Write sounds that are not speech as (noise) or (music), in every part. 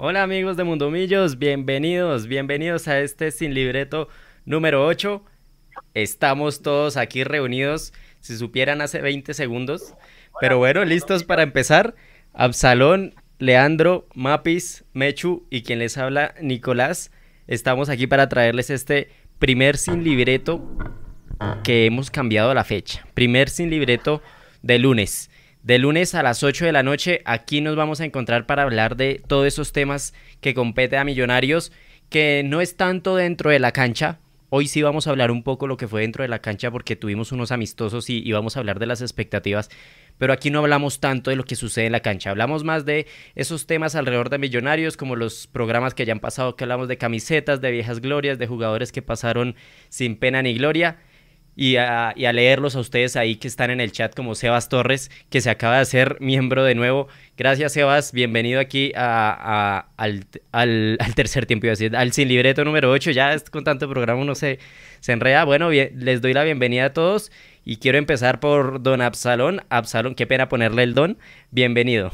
Hola amigos de Mundomillos, bienvenidos, bienvenidos a este sin libreto número 8. Estamos todos aquí reunidos, si supieran hace 20 segundos. Pero bueno, listos para empezar. Absalón, Leandro, Mapis, Mechu y quien les habla, Nicolás. Estamos aquí para traerles este primer sin libreto que hemos cambiado la fecha. Primer sin libreto de lunes. De lunes a las 8 de la noche, aquí nos vamos a encontrar para hablar de todos esos temas que compete a Millonarios, que no es tanto dentro de la cancha. Hoy sí vamos a hablar un poco lo que fue dentro de la cancha porque tuvimos unos amistosos y, y vamos a hablar de las expectativas. Pero aquí no hablamos tanto de lo que sucede en la cancha, hablamos más de esos temas alrededor de Millonarios, como los programas que ya han pasado, que hablamos de camisetas, de viejas glorias, de jugadores que pasaron sin pena ni gloria y a, leerlos a ustedes ahí que están en el chat como Sebas Torres, que se acaba de hacer miembro de nuevo. Gracias Sebas, bienvenido aquí al, tercer tiempo, decir, al sin libreto número 8, ya con tanto programa uno se, se enreda. Bueno, les doy la bienvenida a todos y quiero empezar por don Absalón. Absalón, qué pena ponerle el don. Bienvenido.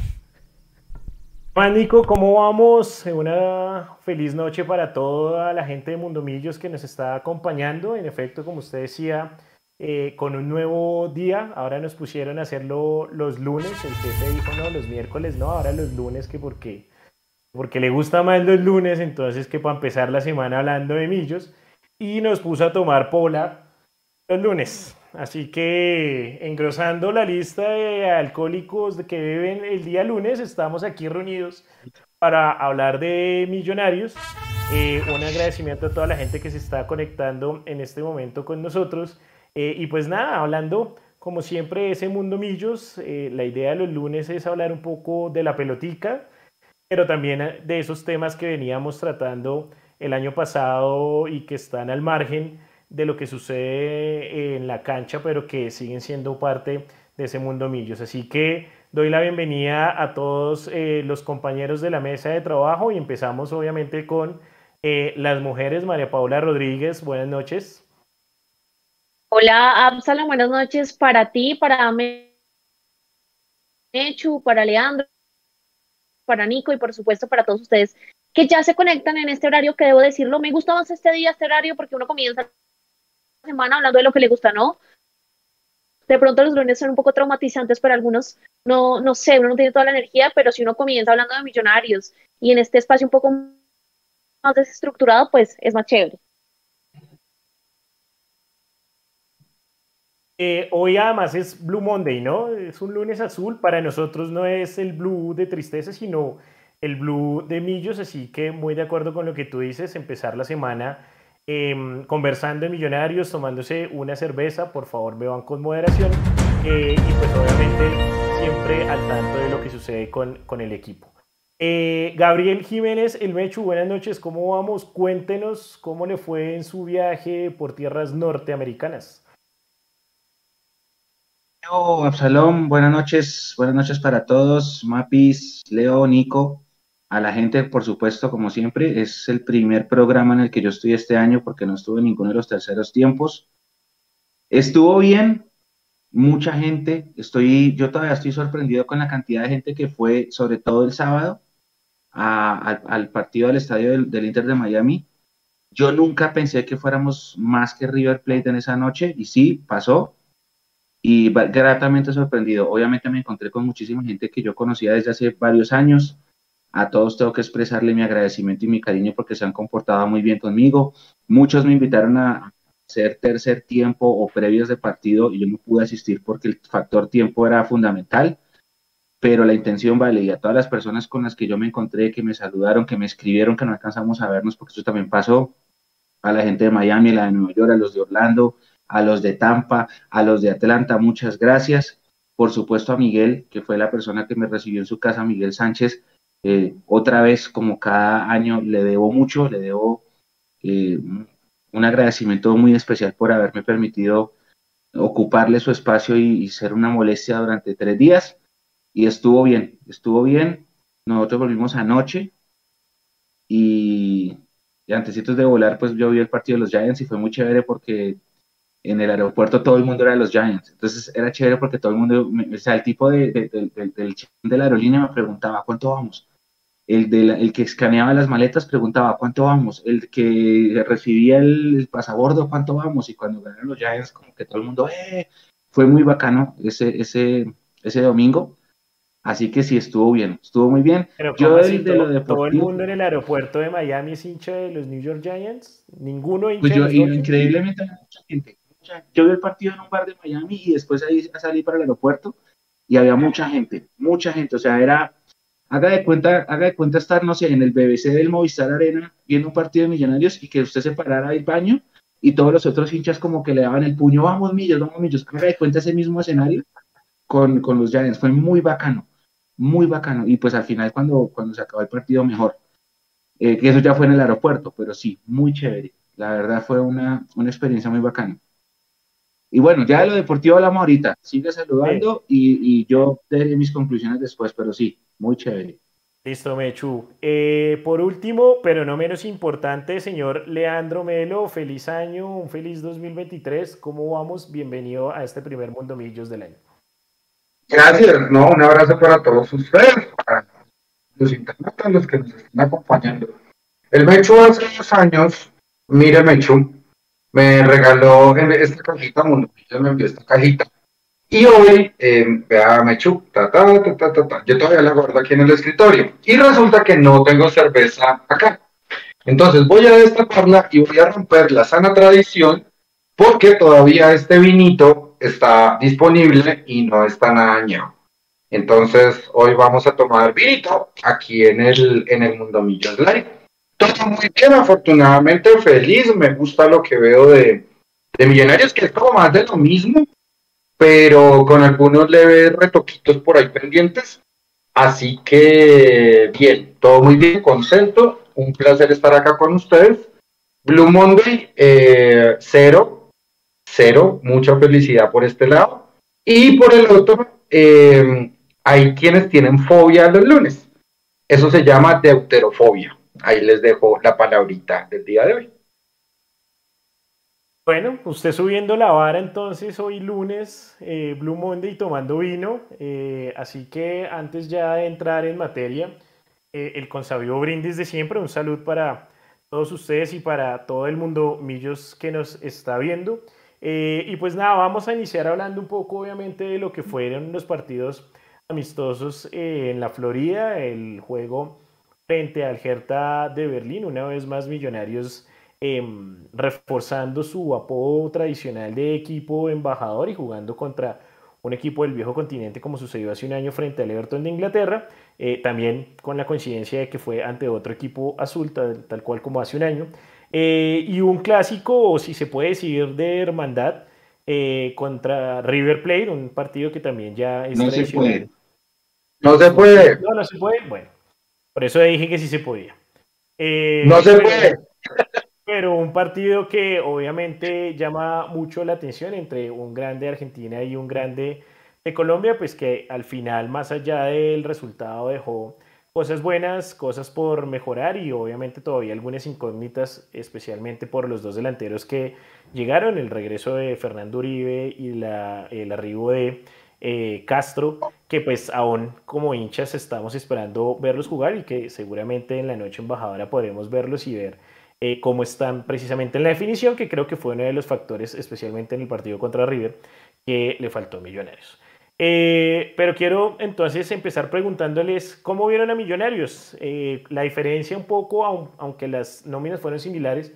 Hola Nico, ¿cómo vamos? Una feliz noche para toda la gente de Mundomillos que nos está acompañando. En efecto, como usted decía, eh, con un nuevo día. Ahora nos pusieron a hacerlo los lunes. El jefe dijo, no, los miércoles no, ahora los lunes, que porque, porque le gusta más los lunes, entonces que para empezar la semana hablando de millos. Y nos puso a tomar pola los lunes. Así que engrosando la lista de alcohólicos que beben el día lunes, estamos aquí reunidos para hablar de millonarios. Eh, un agradecimiento a toda la gente que se está conectando en este momento con nosotros. Eh, y pues nada, hablando como siempre ese mundo millos, eh, la idea de los lunes es hablar un poco de la pelotica, pero también de esos temas que veníamos tratando el año pasado y que están al margen de lo que sucede en la cancha, pero que siguen siendo parte de ese mundo millos. Así que doy la bienvenida a todos eh, los compañeros de la mesa de trabajo y empezamos obviamente con eh, las mujeres. María Paula Rodríguez, buenas noches. Hola, Absalom, buenas noches para ti, para Mechu, para Leandro, para Nico y por supuesto para todos ustedes que ya se conectan en este horario que debo decirlo, me gusta más este día, este horario, porque uno comienza semana hablando de lo que le gusta, ¿no? De pronto los lunes son un poco traumatizantes para algunos, no, no sé, uno no tiene toda la energía, pero si uno comienza hablando de millonarios y en este espacio un poco más desestructurado, pues es más chévere. Eh, hoy además es Blue Monday, ¿no? Es un lunes azul. Para nosotros no es el blue de tristeza, sino el blue de millos. Así que muy de acuerdo con lo que tú dices, empezar la semana Em, conversando en Millonarios, tomándose una cerveza, por favor beban con moderación eh, y pues obviamente siempre al tanto de lo que sucede con, con el equipo. Eh, Gabriel Jiménez, el Mechu, buenas noches, ¿cómo vamos? Cuéntenos cómo le fue en su viaje por tierras norteamericanas. Leo, Absalón, buenas noches, buenas noches para todos, Mapis, Leo, Nico, a la gente, por supuesto, como siempre, es el primer programa en el que yo estoy este año porque no estuve en ninguno de los terceros tiempos. Estuvo bien, mucha gente, estoy, yo todavía estoy sorprendido con la cantidad de gente que fue, sobre todo el sábado, al, partido del estadio del, Inter de Miami. Yo nunca pensé que fuéramos más que River Plate en esa noche, y sí, pasó, y gratamente sorprendido. Obviamente me encontré con muchísima gente que yo conocía desde hace varios años, a todos tengo que expresarle mi agradecimiento y mi cariño porque se han comportado muy bien conmigo. Muchos me invitaron a hacer tercer tiempo o previos de partido y yo no pude asistir porque el factor tiempo era fundamental, pero la intención vale. Y a todas las personas con las que yo me encontré, que me saludaron, que me escribieron, que no alcanzamos a vernos, porque eso también pasó, a la gente de Miami, a la de Nueva York, a los de Orlando, a los de Tampa, a los de Atlanta, muchas gracias. Por supuesto a Miguel, que fue la persona que me recibió en su casa, Miguel Sánchez, eh, otra vez, como cada año, le debo mucho, le debo eh, un agradecimiento muy especial por haberme permitido ocuparle su espacio y, ser una molestia durante tres días. Y estuvo bien, estuvo bien. Nosotros volvimos anoche y, antes de volar, pues yo vi el partido de los Giants y fue muy chévere porque en el aeropuerto todo el mundo era de los Giants. Entonces era chévere porque todo el mundo, o sea, el tipo de, de, de la aerolínea me preguntaba, ¿cuánto vamos? El, de el que escaneaba las maletas preguntaba cuánto vamos, el que recibía el, pasabordo cuánto vamos, y cuando ganaron los Giants, como que todo el mundo, eh, fue muy bacano ese, ese, ese domingo. Así que sí, estuvo bien, estuvo muy bien. Yo de lo todo, el mundo en el aeropuerto de Miami es hincha de los New York Giants. Ninguno hincha pues yo, increíblemente mucha gente. yo vi el partido en un bar de Miami y después ahí salí para el aeropuerto y había mucha gente, mucha gente. O sea, era, haga de cuenta, haga de cuenta estar, no sé, en el BBC del Movistar Arena viendo un partido de millonarios y que usted se parara al baño y todos los otros hinchas como que le daban el puño, vamos millos, vamos millos. Haga de cuenta ese mismo escenario con, con los Giants. Fue muy bacano muy bacano. Y pues al final cuando, cuando se acabó el partido mejor. Eh, que eso ya fue en el aeropuerto, pero sí, muy chévere. La verdad fue una, una experiencia muy bacana. Y bueno, ya de lo deportivo hablamos ahorita. Sigue saludando y, y, yo daré mis conclusiones después, pero sí, muy chévere. Listo, Mechu. Eh, por último, pero no menos importante, señor Leandro Melo, feliz año, un feliz 2023. ¿Cómo vamos? Bienvenido a este primer Mundo Millos del año. Gracias, no, un abrazo para todos ustedes, para los internautas, los que nos están acompañando. El Mechu hace unos años, mire Mechu, me regaló esta cajita, Mundo me envió esta cajita. Y hoy, eh, vea Mechu, ta, ta, ta, ta, ta, yo todavía la guardo aquí en el escritorio. Y resulta que no tengo cerveza acá. Entonces voy a destaparla y voy a romper la sana tradición porque todavía este vinito está disponible y no está nada dañado. Entonces, hoy vamos a tomar vinito aquí en el, en el Mundo Millos Live. Todo muy bien, afortunadamente feliz, me gusta lo que veo de, de Millonarios, que es como más de lo mismo, pero con algunos leves retoquitos por ahí pendientes. Así que, bien, todo muy bien, contento, un placer estar acá con ustedes. Blue Monday, eh, cero, cero, mucha felicidad por este lado. Y por el otro, eh, hay quienes tienen fobia los lunes. Eso se llama deuterofobia. Ahí les dejo la palabrita del día de hoy. Bueno, usted subiendo la vara entonces hoy lunes, eh, Blue Monday tomando vino. Eh, así que antes ya de entrar en materia, el consabio brindis de siempre, un salud para todos ustedes y para todo el mundo Millos que nos está viendo. Eh, y pues nada, vamos a iniciar hablando un poco obviamente de lo que fueron los partidos amistosos eh, en la Florida, el juego frente al Hertha de Berlín, una vez más Millonarios em, reforzando su apodo tradicional de equipo embajador y jugando contra un equipo del viejo continente como sucedió hace un año frente al Everton de Inglaterra, eh, también con la coincidencia de que fue ante otro equipo azul, tal cual como hace un año. Eh, y un clásico, o si se puede decir, de hermandad eh, contra River Plate, un partido que también ya es No se puede. No se puede. No, no se puede. Bueno, por eso dije que sí se podía. No se puede. Pero un partido que obviamente llama mucho la atención entre un grande de Argentina y un grande de Colombia, pues que al final, más allá del resultado, dejó cosas buenas, cosas por mejorar y obviamente todavía algunas incógnitas, especialmente por los dos delanteros que llegaron, el regreso de Fernando Uribe y la, el arribo de eh, Castro, que pues aún como hinchas estamos esperando verlos jugar y que seguramente en la noche embajadora podremos verlos y ver eh, cómo están precisamente en la definición, que creo que fue uno de los factores, especialmente en el partido contra River, que le faltó a Millonarios. Eh, pero quiero entonces empezar preguntándoles cómo vieron a Millonarios. Eh, la diferencia un poco, aunque las nóminas fueron similares,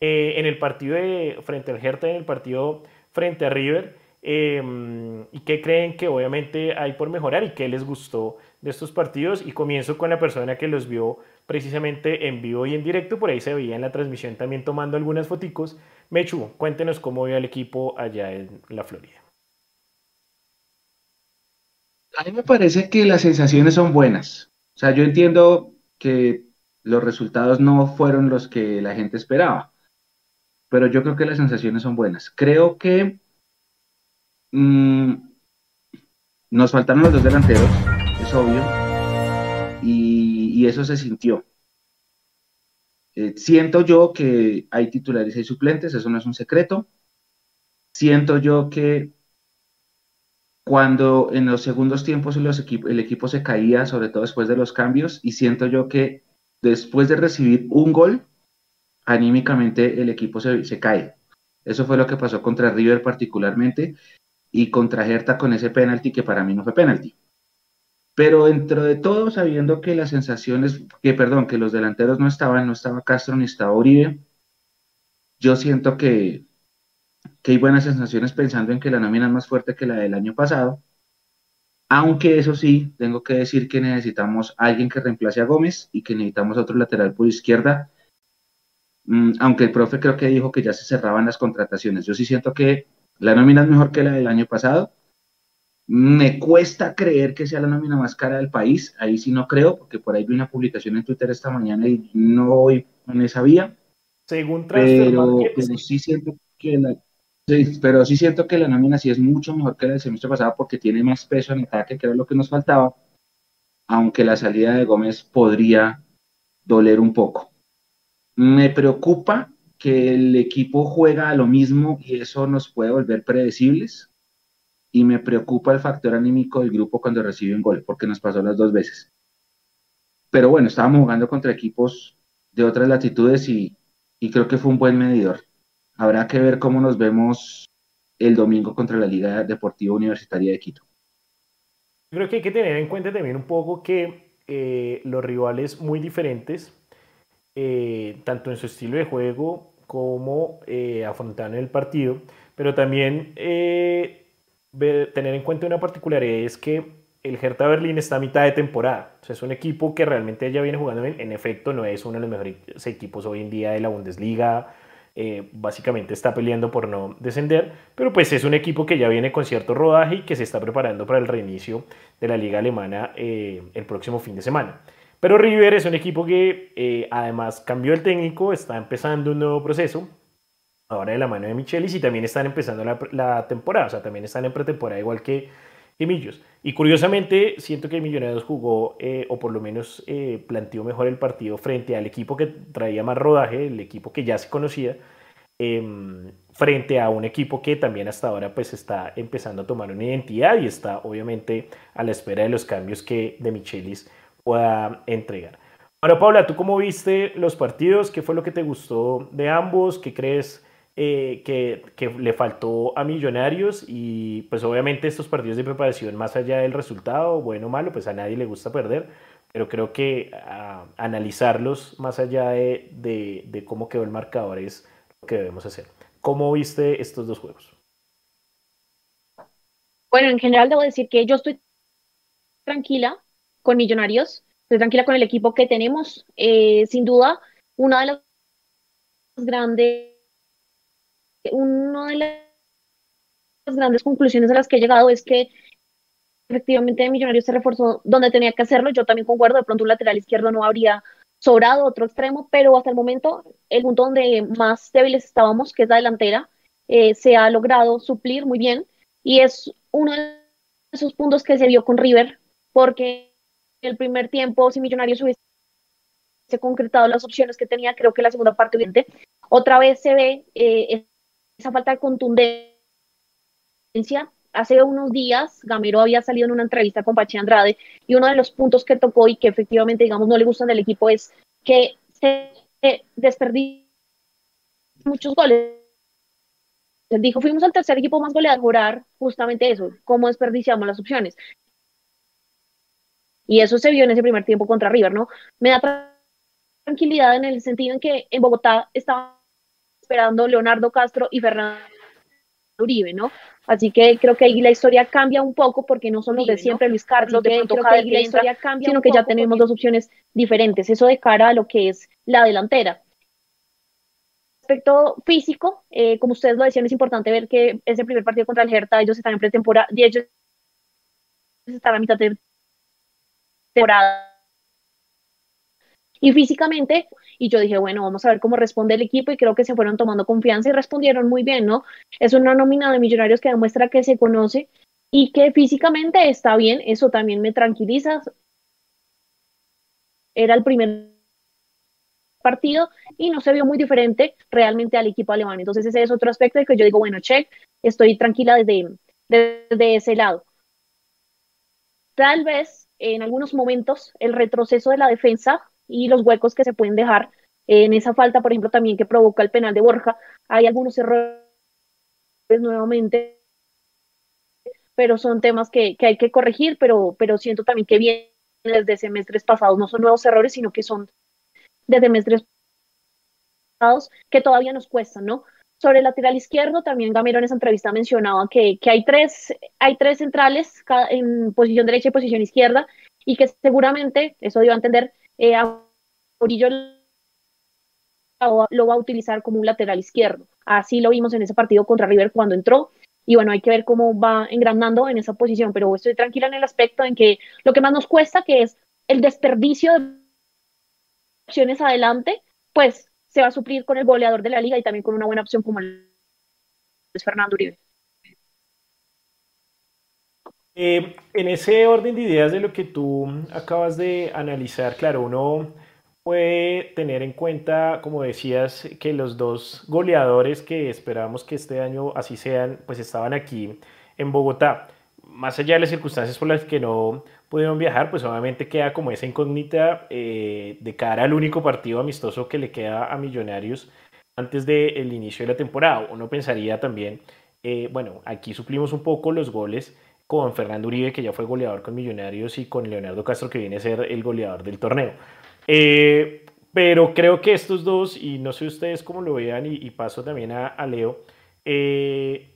eh, en el partido frente al Hertha, en el partido frente a River, em, y qué creen que obviamente hay por mejorar y qué les gustó de estos partidos. Y comienzo con la persona que los vio precisamente en vivo y en directo, por ahí se veía en la transmisión también tomando algunas foticos. Mechu, cuéntenos cómo vio al equipo allá en la Florida. A mí me parece que las sensaciones son buenas. O sea, yo entiendo que los resultados no fueron los que la gente esperaba, pero yo creo que las sensaciones son buenas. Creo que mm, nos faltaron los dos delanteros, es obvio, y, eso se sintió. Eh, siento yo que hay titulares y suplentes, eso no es un secreto. Siento yo que cuando en los segundos tiempos el equipo se caía, sobre todo después de los cambios, y siento yo que después de recibir un gol, anímicamente el equipo se, se cae. Eso fue lo que pasó contra River particularmente y contra Hertha con ese penalti que para mí no fue penalti. Pero dentro de todo, sabiendo que las sensaciones, que perdón, que los delanteros no estaban, no estaba Castro ni estaba Uribe, yo siento que, que hay buenas sensaciones pensando en que la nómina es más fuerte que la del año pasado. Aunque eso sí, tengo que decir que necesitamos alguien que reemplace a Gómez y que necesitamos otro lateral por izquierda. Mm, aunque el profe creo que dijo que ya se cerraban las contrataciones. Yo sí siento que la nómina es mejor que la del año pasado. Me cuesta creer que sea la nómina más cara del país. Ahí sí no creo, porque por ahí vi una publicación en Twitter esta mañana y no voy en esa vía. Según pero, pero sí siento que la, sí, pero sí siento que la nómina sí es mucho mejor que la del semestre pasado porque tiene más peso en ataque, que era lo que nos faltaba. Aunque la salida de Gómez podría doler un poco. Me preocupa que el equipo juega a lo mismo y eso nos puede volver predecibles. Y me preocupa el factor anímico del grupo cuando recibe un gol, porque nos pasó las dos veces. Pero bueno, estábamos jugando contra equipos de otras latitudes y, y creo que fue un buen medidor. Habrá que ver cómo nos vemos el domingo contra la Liga Deportiva Universitaria de Quito. Creo que hay que tener en cuenta también un poco que eh, los rivales muy diferentes, eh, tanto en su estilo de juego como eh, el partido, pero también eh, tener en cuenta una particularidad es que el Hertha Berlín está a mitad de temporada. O sea, es un equipo que realmente ya viene jugando bien. En efecto, no es uno de los mejores equipos hoy en día de la Bundesliga. Eh, básicamente está peleando por no descender, pero pues es un equipo que ya viene con cierto rodaje y que se está preparando para el reinicio de la liga alemana eh, el próximo fin de semana. Pero River es un equipo que eh, además cambió el técnico, está empezando un nuevo proceso, ahora de la mano de Michelis, y también están empezando la, temporada, o sea, también están en pretemporada igual que, Millos. Y curiosamente, siento que Millonarios jugó, eh, o por lo menos eh, planteó mejor el partido frente al equipo que traía más rodaje, el equipo que ya se conocía, em, frente a un equipo que también hasta ahora pues está empezando a tomar una identidad y está obviamente a la espera de los cambios que de Michelis pueda entregar. Bueno, Paula, ¿tú cómo viste los partidos? ¿Qué fue lo que te gustó de ambos? ¿Qué crees eh, que, que, le faltó a Millonarios? Y pues obviamente estos partidos de preparación, más allá del resultado, bueno o malo, pues a nadie le gusta perder, pero creo que ah, analizarlos más allá de, de, de cómo quedó el marcador es lo que debemos hacer. ¿Cómo viste estos dos juegos? Bueno, en general debo decir que yo estoy tranquila con Millonarios. Estoy tranquila con el equipo que tenemos. Eh, sin duda, una de las grandes, una de las grandes conclusiones a las que he llegado es que efectivamente Millonarios se reforzó donde tenía que hacerlo. Yo también concuerdo, de pronto un lateral izquierdo no habría sobrado otro extremo, pero hasta el momento el punto donde más débiles estábamos, que es la delantera, eh, se ha logrado suplir muy bien y es uno de esos puntos que se vio con River, porque el primer tiempo, si Millonarios hubiese concretado las opciones que tenía, creo que la segunda parte, otra vez se ve eh, esa falta de contundencia. Hace unos días, Gamero había salido en una entrevista con Pachi Andrade y uno de los puntos que tocó y que efectivamente, digamos, no le gustan del equipo es que se desperdició muchos goles. Dijo, fuimos al tercer equipo más goleador, justamente eso, cómo desperdiciamos las opciones. Y eso se vio en ese primer tiempo contra River, ¿no? Me da tranquilidad en el sentido en que en Bogotá estaba esperando Leonardo Castro y Fernando Uribe, ¿no? Así que creo que ahí la historia cambia un poco porque no son los de siempre Luis Carlos, de pronto creo que ahí la historia cambia sino que ya tenemos dos opciones diferentes, eso de cara a lo que es la delantera. Respecto físico, eh, como ustedes lo decían, es importante ver que ese primer partido contra el Hertha, ellos están en pretemporada, y ellos están a mitad de temporada. Y físicamente, y yo dije, bueno, vamos a ver cómo responde el equipo y creo que se fueron tomando confianza y respondieron muy bien, ¿no? Es una nómina de millonarios que demuestra que se conoce y que físicamente está bien, eso también me tranquiliza. Era el primer partido y no se vio muy diferente realmente al equipo alemán. Entonces ese es otro aspecto de que yo digo, bueno, check, estoy tranquila desde, desde ese lado. tal vez en algunos momentos el retroceso de la defensa y los huecos que se pueden dejar en esa falta, por ejemplo, también que provoca el penal de Borja, hay algunos errores nuevamente, pero son temas que, que hay que corregir, pero, pero siento también que viene desde semestres pasados, no son nuevos errores, sino que son de semestres pasados que todavía nos cuestan, ¿no? Sobre el lateral izquierdo, también Gamero en esa entrevista mencionaba que, que hay, tres, hay tres centrales en posición derecha y posición izquierda, y que seguramente, eso dio a entender, eh, a lo va a utilizar como un lateral izquierdo. Así lo vimos en ese partido contra River cuando entró. Y bueno, hay que ver cómo va engrandando en esa posición, pero estoy tranquila en el aspecto en que lo que más nos cuesta, que es el desperdicio de opciones adelante, pues se va a suplir con el goleador de la liga y también con una buena opción como el Fernando Uribe. Eh, en ese orden de ideas de lo que tú acabas de analizar, claro, uno puede tener en cuenta, como decías, que los dos goleadores que esperábamos que este año así sean, pues estaban aquí en Bogotá. Más allá de las circunstancias por las que no pudieron viajar, pues obviamente queda como esa incógnita eh, de cara al único partido amistoso que le queda a Millonarios antes del inicio de la temporada. Uno pensaría también, eh, bueno, aquí suplimos un poco los goles con Fernando Uribe, que ya fue goleador con Millonarios, y con Leonardo Castro, que viene a ser el goleador del torneo. Eh, pero creo que estos dos, y no sé ustedes cómo lo vean, y, paso también a, Leo, eh,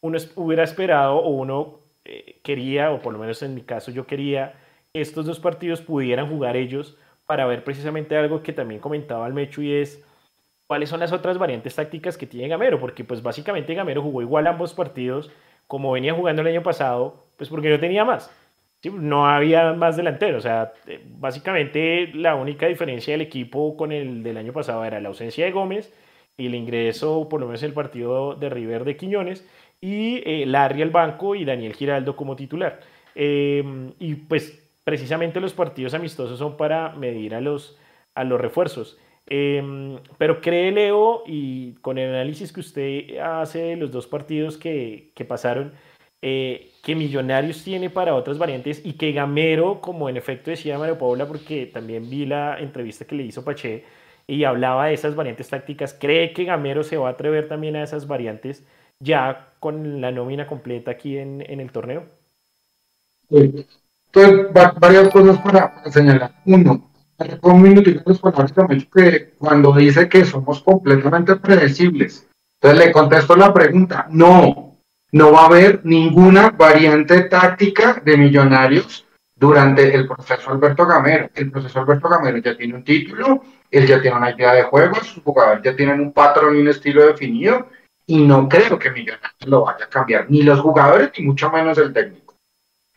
uno hubiera esperado o uno eh, quería, o por lo menos en mi caso yo quería, estos dos partidos pudieran jugar ellos para ver precisamente algo que también comentaba el Mechu y es cuáles son las otras variantes tácticas que tiene Gamero, porque pues básicamente Gamero jugó igual ambos partidos como venía jugando el año pasado, pues porque no tenía más no había más delantero. O sea, básicamente la única diferencia del equipo con el del año pasado era la ausencia de Gómez y el ingreso, por lo menos en el partido de River de Quiñones, y eh, Larry al banco y Daniel Giraldo como titular. Em, y pues precisamente los partidos amistosos son para medir a los, a los refuerzos. Em, pero cree Leo, y con el análisis que usted hace de los dos partidos que, que pasaron, eh, que Millonarios tiene para otras variantes y que Gamero, como en efecto decía Mario Paula, porque también vi la entrevista que le hizo Pache y hablaba de esas variantes tácticas, ¿cree que Gamero se va a atrever también a esas variantes ya con la nómina completa aquí en, el torneo? Entonces, varias cosas para, señalar. Uno, un minutito después que cuando dice que somos completamente predecibles. Entonces le contesto la pregunta, no, no va a haber ninguna variante táctica de Millonarios durante el proceso Alberto Gamero. El proceso Alberto Gamero ya tiene un título, él ya tiene una idea de juego, sus jugadores ya tienen un patrón y un estilo definido, y no creo que Millonarios lo vaya a cambiar, ni los jugadores, ni mucho menos el técnico.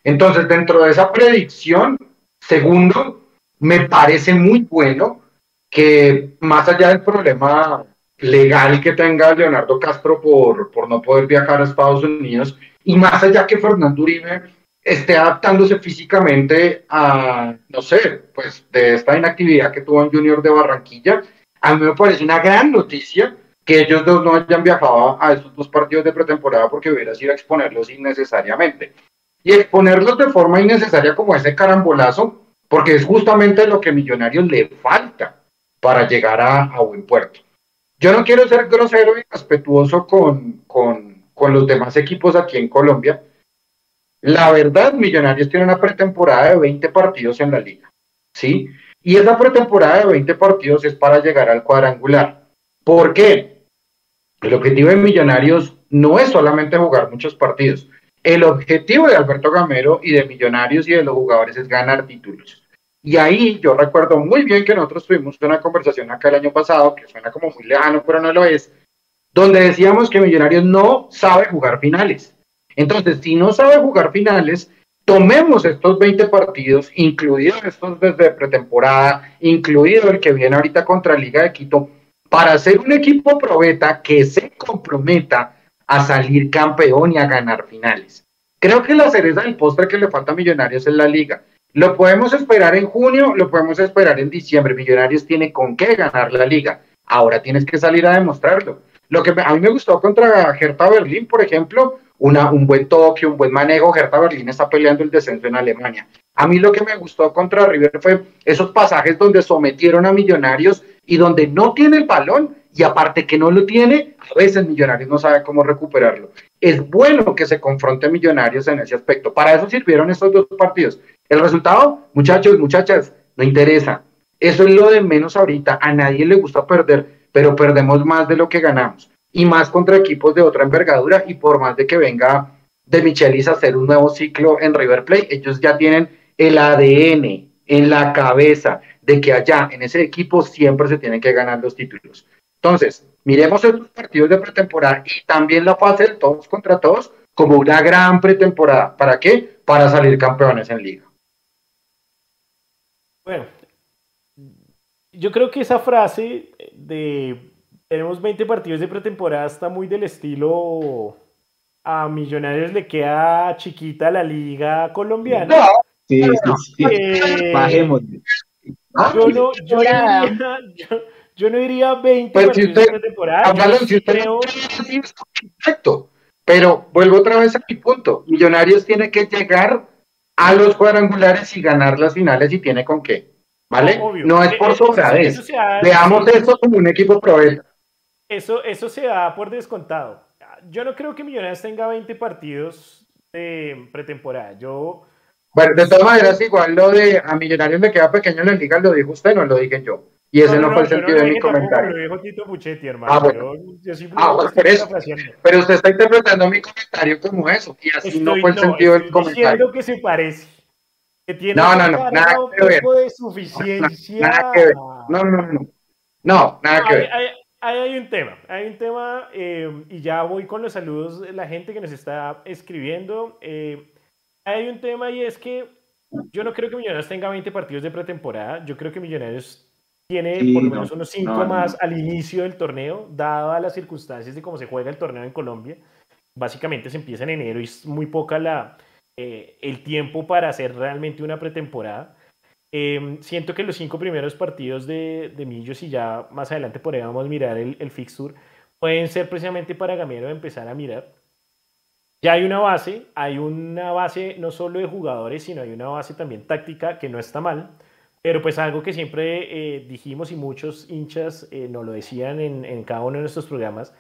Entonces, dentro de esa predicción, segundo, me parece muy bueno que más allá del problema legal que tenga Leonardo Castro por, por no poder viajar a Estados Unidos y más allá que Fernando Uribe esté adaptándose físicamente a, no sé, pues de esta inactividad que tuvo en Junior de Barranquilla, a mí me parece una gran noticia que ellos dos no hayan viajado a estos dos partidos de pretemporada porque hubiera sido exponerlos innecesariamente. Y exponerlos de forma innecesaria como ese carambolazo, porque es justamente lo que Millonarios le falta para llegar a, buen puerto. Yo no quiero ser grosero y respetuoso con, con, con los demás equipos aquí en Colombia. La verdad, Millonarios tiene una pretemporada de 20 partidos en la liga, ¿sí? Y esa pretemporada de 20 partidos es para llegar al cuadrangular. ¿Por qué? El objetivo de Millonarios no es solamente jugar muchos partidos. El objetivo de Alberto Gamero y de Millonarios y de los jugadores es ganar títulos. Y ahí yo recuerdo muy bien que nosotros tuvimos una conversación acá el año pasado, que suena como muy lejano, pero no lo es, donde decíamos que Millonarios no sabe jugar finales. Entonces, si no sabe jugar finales, tomemos estos 20 partidos, incluidos estos desde pretemporada, incluido el que viene ahorita contra Liga de Quito, para hacer un equipo probeta que se comprometa a salir campeón y a ganar finales. Creo que la cereza del postre que le falta a Millonarios es la liga. Lo podemos esperar en junio, lo podemos esperar en diciembre. Millonarios tiene con qué ganar la liga. Ahora tienes que salir a demostrarlo. Lo que a mí me gustó contra Hertha Berlín, por ejemplo, una, un buen toque, un buen manejo. Hertha Berlín está peleando el descenso en Alemania. A mí lo que me gustó contra River fue esos pasajes donde sometieron a Millonarios y donde no tiene el balón y aparte que no lo tiene, a veces Millonarios no sabe cómo recuperarlo. Es bueno que se confronte Millonarios en ese aspecto. Para eso sirvieron estos dos partidos. El resultado, muchachos, muchachas, no interesa. Eso es lo de menos ahorita. A nadie le gusta perder, pero perdemos más de lo que ganamos. Y más contra equipos de otra envergadura y por más de que venga de Michelis a hacer un nuevo ciclo en River Plate, ellos ya tienen el ADN en la cabeza de que allá en ese equipo siempre se tienen que ganar los títulos. Entonces, miremos estos partidos de pretemporada y también la fase de todos contra todos como una gran pretemporada. ¿Para qué? Para salir campeones en liga. Bueno, yo creo que esa frase de tenemos 20 partidos de pretemporada está muy del estilo a Millonarios le queda chiquita la liga colombiana. No, sí, sí, sí. Eh, Bajemos. Yo no, yo no diría, yo, no diría 20 pues partidos de pretemporada. creo... Perfecto. Pero vuelvo otra vez a mi punto. Millonarios tiene que llegar a los cuadrangulares y ganar las finales y tiene con qué. ¿Vale? No es por sobradez. Veamos esto como un equipo proveedor. Eso, eso se da por descontado. Yo no creo que Millonarios tenga 20 partidos de pretemporada. Yo. Bueno, de todas maneras, igual lo de a Millonarios le queda pequeño en la liga, lo dijo usted, no lo dije yo. Y ese no, fue el sentido de mi comentario. Lo dijo Tito Puchetti, hermano. Ah, bueno. Yo, ah, pero, pero, usted está interpretando mi comentario como eso, y así no fue el sentido del comentario. Diciendo que se parece. Que tiene no, no, no, nada que ver. de suficiencia. Nada que ver. No, no, no. No, nada que ver. Ahí hay un tema, hay un tema eh, y ya voy con los saludos de la gente que nos está escribiendo. Eh, hay un tema y es que yo no creo que Millonarios tenga 20 partidos de pretemporada, yo creo que Millonarios tiene por lo menos unos 5 más al inicio del torneo, dadas las circunstancias de cómo se juega el torneo en Colombia. Básicamente se empieza en enero y es muy poca la, eh, el tiempo para hacer realmente una pretemporada. Em, siento que los cinco primeros partidos de, de, Millos y ya más adelante podríamos mirar el, el fixture pueden ser precisamente para Gamero empezar a mirar. Ya hay una base, hay una base no solo de jugadores, sino hay una base también táctica que no está mal, pero pues algo que siempre eh, dijimos y muchos hinchas eh, nos lo decían en, en cada uno de nuestros programas,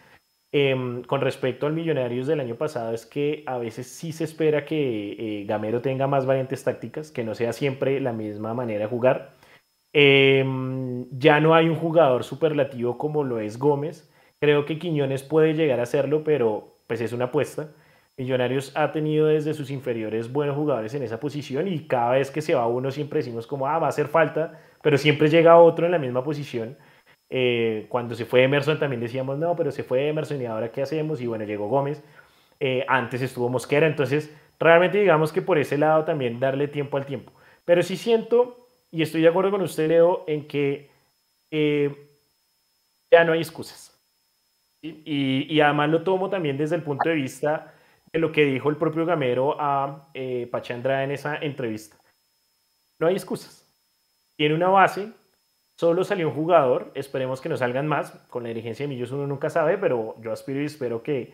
Em, con respecto al Millonarios del año pasado es que a veces sí se espera que eh, Gamero tenga más variantes tácticas, que no sea siempre la misma manera de jugar. Em, ya no hay un jugador superlativo como lo es Gómez. Creo que Quiñones puede llegar a hacerlo, pero pues es una apuesta. Millonarios ha tenido desde sus inferiores buenos jugadores en esa posición y cada vez que se va uno siempre decimos como, ah, va a hacer falta, pero siempre llega otro en la misma posición. Eh, cuando se fue Emerson también decíamos, no, pero se fue Emerson y ahora qué hacemos. Y bueno, llegó Gómez. Eh, antes estuvo Mosquera. Entonces, realmente digamos que por ese lado también darle tiempo al tiempo. Pero sí siento, y estoy de acuerdo con usted, Leo, en que eh, ya no hay excusas. Y, y, además lo tomo también desde el punto de vista de lo que dijo el propio Gamero a eh, Pachandra en esa entrevista. No hay excusas. Tiene una base Solo salió un jugador, esperemos que no salgan más. Con la dirigencia de Millos uno nunca sabe, pero yo aspiro y espero que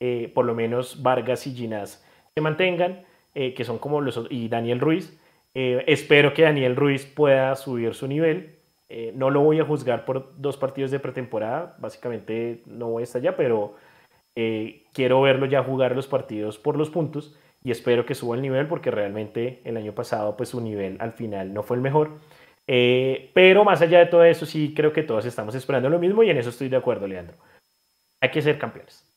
eh, por lo menos Vargas y Ginás se mantengan, eh, que son como los y Daniel Ruiz. Eh, espero que Daniel Ruiz pueda subir su nivel. no lo voy a juzgar por dos partidos de pretemporada, básicamente no voy a estar allá, pero quiero verlo ya jugar los partidos por los puntos y espero que suba el nivel porque realmente el año pasado pues su nivel al final no fue el mejor. Eh, pero más allá de todo eso, sí creo que todos estamos esperando lo mismo y en eso estoy de acuerdo, Leandro. Hay que ser campeones.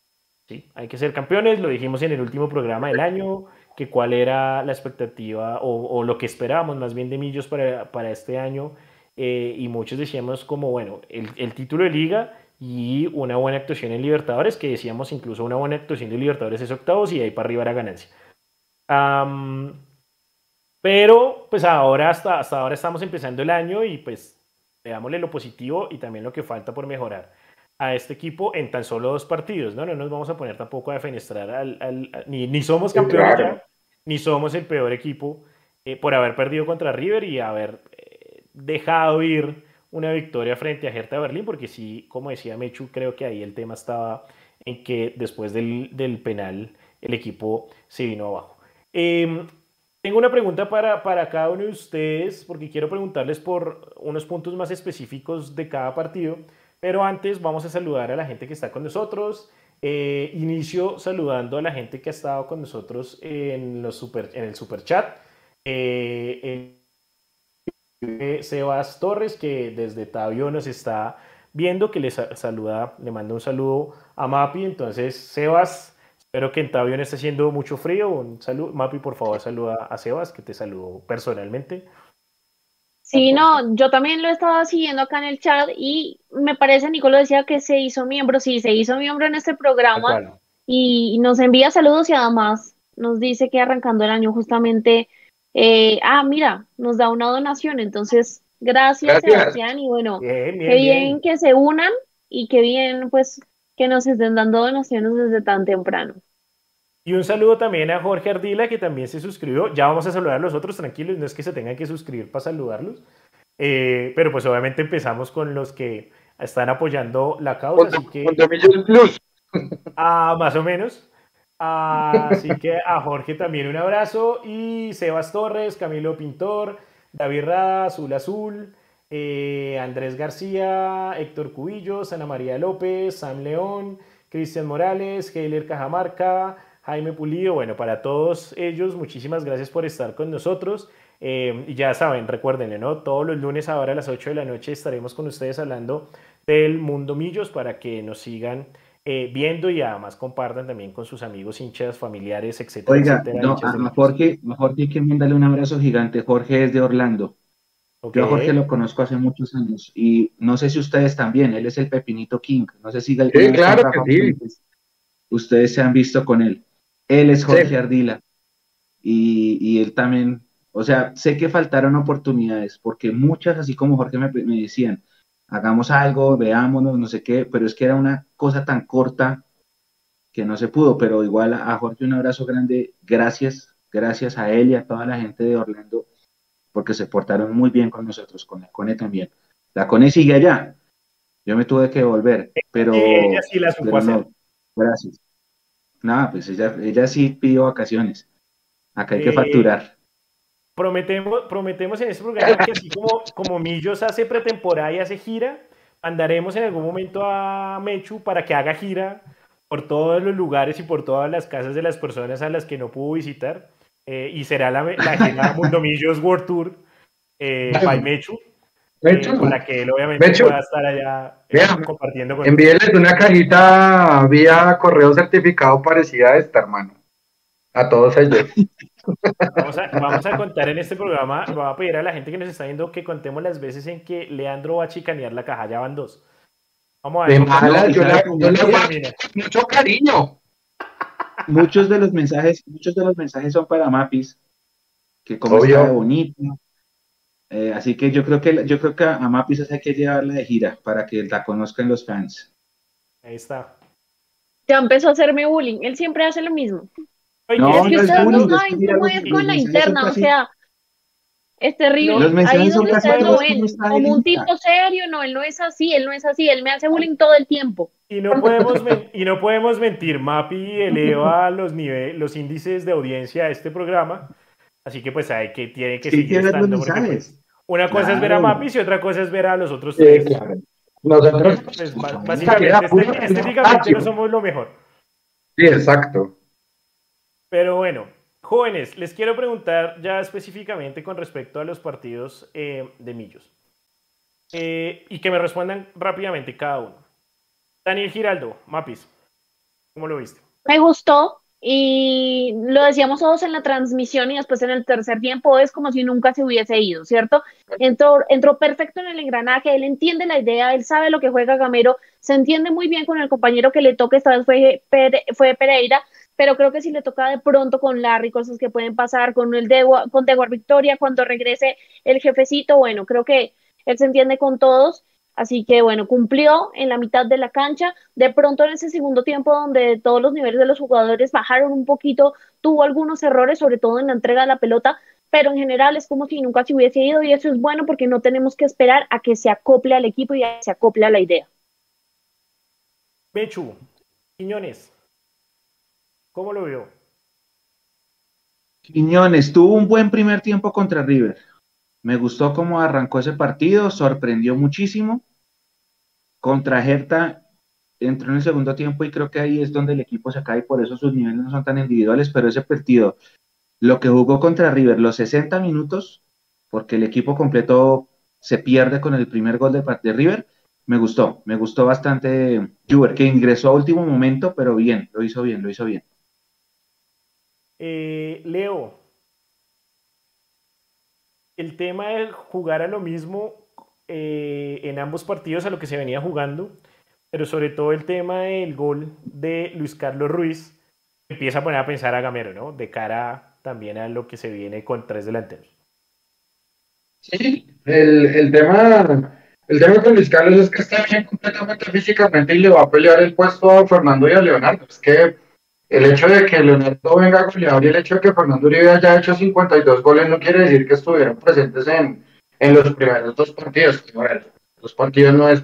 Sí, hay que ser campeones, lo dijimos en el último programa del año, que cuál era la expectativa o, lo que esperábamos más bien de Millos para, para este año. Eh, y muchos decíamos como, bueno, el, el, título de liga y una buena actuación en Libertadores, que decíamos incluso una buena actuación de Libertadores es octavos y ahí para arriba era ganancia. Pero pues ahora hasta, hasta ahora estamos empezando el año y pues veámosle lo positivo y también lo que falta por mejorar a este equipo en tan solo dos partidos, ¿no? No nos vamos a poner tampoco a defenestrar al, ni, ni, somos campeones ni somos el peor equipo eh, por haber perdido contra River y haber eh, dejado ir una victoria frente a Hertha Berlín, porque sí, como decía Mechu, creo que ahí el tema estaba en que después del, del penal el equipo se vino abajo. Em, tengo una pregunta para, para cada uno de ustedes, porque quiero preguntarles por unos puntos más específicos de cada partido, pero antes vamos a saludar a la gente que está con nosotros. Eh, inicio saludando a la gente que ha estado con nosotros en, los super, en el super chat. Eh, Sebas Torres, que desde Tabio nos está viendo, que le saluda, le manda un saludo a Mapi. Entonces, Sebas, espero que en Tabio no esté haciendo mucho frío. Un saludo. Mapi, por favor, saluda a Sebas, que te saludo personalmente. Sí, no, yo también lo estaba siguiendo acá en el chat y me parece, Nicolo decía que se hizo miembro, sí, se hizo miembro en este programa y nos envía saludos y además nos dice que arrancando el año justamente, eh, ah, mira, nos da una donación, entonces gracias, Sebastián y bueno, qué bien, que se unan y qué bien pues que nos estén dando donaciones desde tan temprano. Y un saludo también a Jorge Ardila, que también se suscribió. Ya vamos a saludar a los otros, tranquilos, no es que se tengan que suscribir para saludarlos. Eh, pero pues obviamente empezamos con los que están apoyando la causa. así que, Plus. Ah, más o menos. Así que a Jorge también un abrazo. Y Sebas Torres, Camilo Pintor, David Rada, Azul Azul, eh, Andrés García, Héctor Cubillos, Ana María López, Sam León, Cristian Morales, Heiler Cajamarca, Jaime Pulido. Bueno, para todos ellos, muchísimas gracias por estar con nosotros. Eh, y ya saben, recuérdenle, ¿no? Todos los lunes ahora a las 8 de la noche estaremos con ustedes hablando del Mundo Millos para que nos sigan eh, viendo y además compartan también con sus amigos, hinchas, familiares, etcétera. Oiga, no, a, Jorge, a Jorge hay que mandarle un abrazo gigante. Jorge es de Orlando. Yo a Jorge lo conozco hace muchos años y no sé si ustedes también, él es el Pepinito King, no sé si sí, claro que sí. ustedes se han visto con él. Él es Jorge Ardila. Y, él también, o sea, sé que faltaron oportunidades, porque muchas, así como Jorge me, decían, hagamos algo, veámonos, no sé qué, pero es que era una cosa tan corta que no se pudo, pero igual a, Jorge un abrazo grande, gracias, gracias a él y a toda la gente de Orlando, porque se portaron muy bien con nosotros, con la CONE también. La CONE sigue allá, yo me tuve que volver, pero... Ella sí la supo gracias. No, pues ella, ella sí pidió vacaciones. Acá hay que eh, facturar. Prometemos, prometemos en este programa que así como, como Millos hace pretemporada y hace gira, andaremos en algún momento a Mechu para que haga gira por todos los lugares y por todas las casas de las personas a las que no pudo visitar. Eh, y será la, la gira (laughs) Mundo Millos World Tour eh, by Mechu. Mechu. con la que él obviamente pueda estar allá compartiendo con Envíeles una cajita vía correo certificado parecida a esta, hermano. A todos ellos. (laughs) Vamos a, vamos a, contar en este programa, voy a pedir a la gente que nos está viendo que contemos las veces en que Leandro va a chicanear la caja, ya van dos. Vamos a ver. yo, le, mucho cariño. Muchos de los mensajes, muchos de los mensajes son para Mapis, que como está bonito. Eh, así que yo creo que yo creo que a Mapis hay que llevarla de gira para que la conozcan los fans. Ahí está. Ya empezó a hacerme bullying. Él siempre hace lo mismo. No, es que ustedes no saben cómo es con la interna, o sea, es terrible. Ahí donde ustedes lo ven, como un tipo serio, no, él no es así, él no es así, él me hace bullying todo el tiempo. Y no podemos, y no podemos mentir, Mapi eleva (laughs) los, niveles, los índices de audiencia a este programa, así que pues hay que, tiene que seguir estando. Pues, una cosa es ver a Mapis y otra cosa es ver a los otros tres. Nosotros, pues, básicamente, este, estéticamente no somos lo mejor. Sí, exacto. Pero bueno, jóvenes, les quiero preguntar ya específicamente con respecto a los partidos eh, de Millos. Eh, y que me respondan rápidamente cada uno. Daniel Giraldo, Mapis, ¿cómo lo viste? Me gustó y lo decíamos todos en la transmisión y después en el tercer tiempo es como si nunca se hubiese ido, ¿cierto? Entró, entró perfecto en el engranaje, él entiende la idea, él sabe lo que juega Gamero, se entiende muy bien con el compañero que le toca, esta vez fue, fue Pereira, pero creo que si le toca de pronto con Larry, cosas que pueden pasar, con el de, con Dewar Victoria, cuando regrese el jefecito, bueno, creo que él se entiende con todos. Así que bueno, cumplió en la mitad de la cancha. De pronto en ese segundo tiempo donde todos los niveles de los jugadores bajaron un poquito, tuvo algunos errores, sobre todo en la entrega de la pelota, pero en general es como si nunca se hubiese ido y eso es bueno porque no tenemos que esperar a que se acople al equipo y a que se acople a la idea. Mechu, Quiñones, ¿cómo lo veo? Quiñones tuvo un buen primer tiempo contra River. Me gustó cómo arrancó ese partido, sorprendió muchísimo. Contra Hertha entró en el segundo tiempo y creo que ahí es donde el equipo se cae, por eso sus niveles no son tan individuales, pero ese partido, lo que jugó contra River, los 60 minutos, porque el equipo completo se pierde con el primer gol de, de River, me gustó, me gustó bastante Juber, que ingresó a último momento, pero bien, lo hizo bien, lo hizo bien. Eh, Leo, el tema de jugar a lo mismo eh, en ambos partidos a lo que se venía jugando, pero sobre todo el tema del gol de Luis Carlos Ruiz, empieza a poner a pensar a Gamero, ¿no? De cara también a lo que se viene con tres delanteros. Sí, el, el tema el tema con Luis Carlos es que está bien completamente físicamente y le va a pelear el puesto a Fernando y a Leonardo. Es que el hecho de que Leonardo venga goleador y el hecho de que Fernando Uribe haya hecho 52 goles no quiere decir que estuvieran presentes en, en los primeros dos partidos. los partidos no es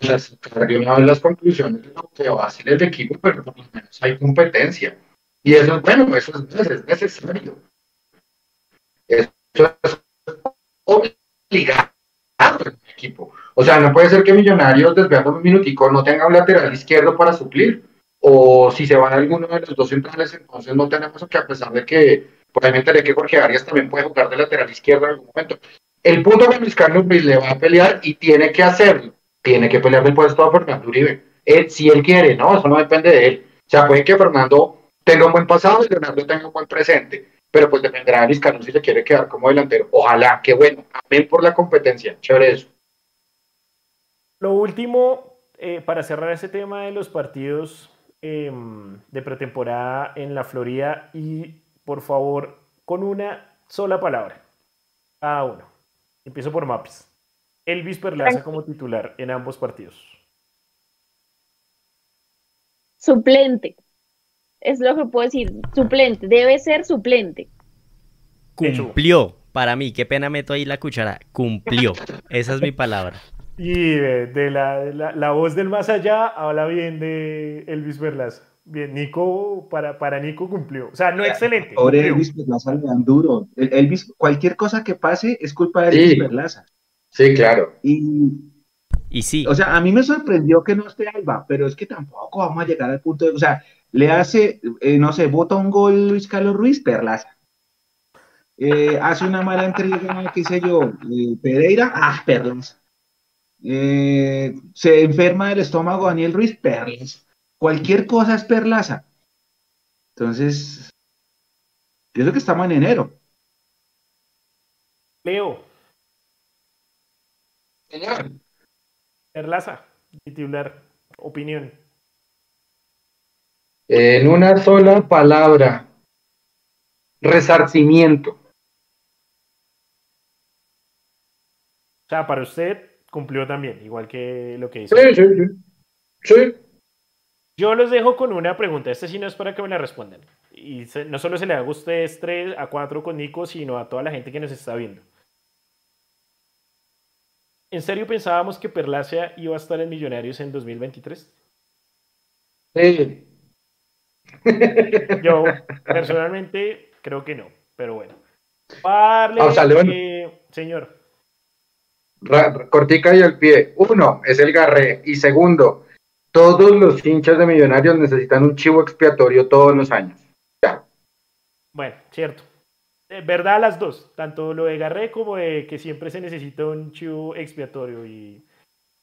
las, una vez las conclusiones de lo que va a hacer el equipo, pero por lo menos hay competencia. Y eso es bueno, eso es, necesario. Eso es obligado el equipo. O sea, no puede ser que Millonarios desviando un minutico no tenga un lateral izquierdo para suplir. O si se van alguno de los dos centrales, entonces no tenemos que, a pesar de que, por ahí me que Jorge Arias también puede jugar de lateral izquierdo en algún momento. El punto que Luis Carlos le va a pelear y tiene que hacerlo. Tiene que pelear de puesto a Fernando Uribe. si él quiere, no, eso no depende de él. O sea, puede que Fernando tenga un buen pasado y Leonardo tenga un buen presente pero pues dependerá de Luis Carlos si se quiere quedar como delantero. Ojalá, qué bueno. Amén por la competencia. Chévere eso. Lo último, eh, para cerrar ese tema de los partidos em, de pretemporada en la Florida y por favor, con una sola palabra, cada uno. Empiezo por Mapis. Elvis Perlaza como titular en ambos partidos. Suplente es lo que puedo decir, suplente, debe ser suplente. Cumplió, para mí, qué pena meto ahí la cuchara, cumplió, esa es mi palabra. Y de, la, la, voz del más allá habla bien de Elvis Verlas. Bien, Nico, para, para Nico cumplió. O sea, no excelente. Pobre Elvis Perlaza le dan duro. Elvis, cualquier cosa que pase es culpa de Elvis Perlaza. Sí, claro. Y, y sí. O sea, a mí me sorprendió que no esté Alba, pero es que tampoco vamos a llegar al punto de. O sea, le hace, eh, no sé, bota un gol Luis Carlos Ruiz, Perlaza. Eh, hace una mala entrega, qué sé yo, eh, Pereira, ah, Perlaza. Se enferma del estómago Daniel Ruiz, Perlaza. Cualquier cosa es Perlaza. Entonces, pienso que estamos en enero. Leo. Señor. Perlaza, titular, opinión. En una sola palabra, resarcimiento. O sea, para usted cumplió también, igual que lo que hizo. Sí, sí, sí. sí. Yo los dejo con una pregunta. Este sí no es para que me la respondan. Y no solo se le haga a ustedes tres, a cuatro con Nico, sino a toda la gente que nos está viendo. ¿En serio pensábamos que Perlacia iba a estar en Millonarios en 2023? Sí. (laughs) Yo personalmente creo que no, pero bueno. Parle, eh, señor. Cortica y al pie. Uno, es el garré. Y segundo, todos los hinchas de millonarios necesitan un chivo expiatorio todos los años. Ya. Bueno, cierto. Eh, verdad las dos, tanto lo de Garré como de que siempre se necesita un chivo expiatorio. Y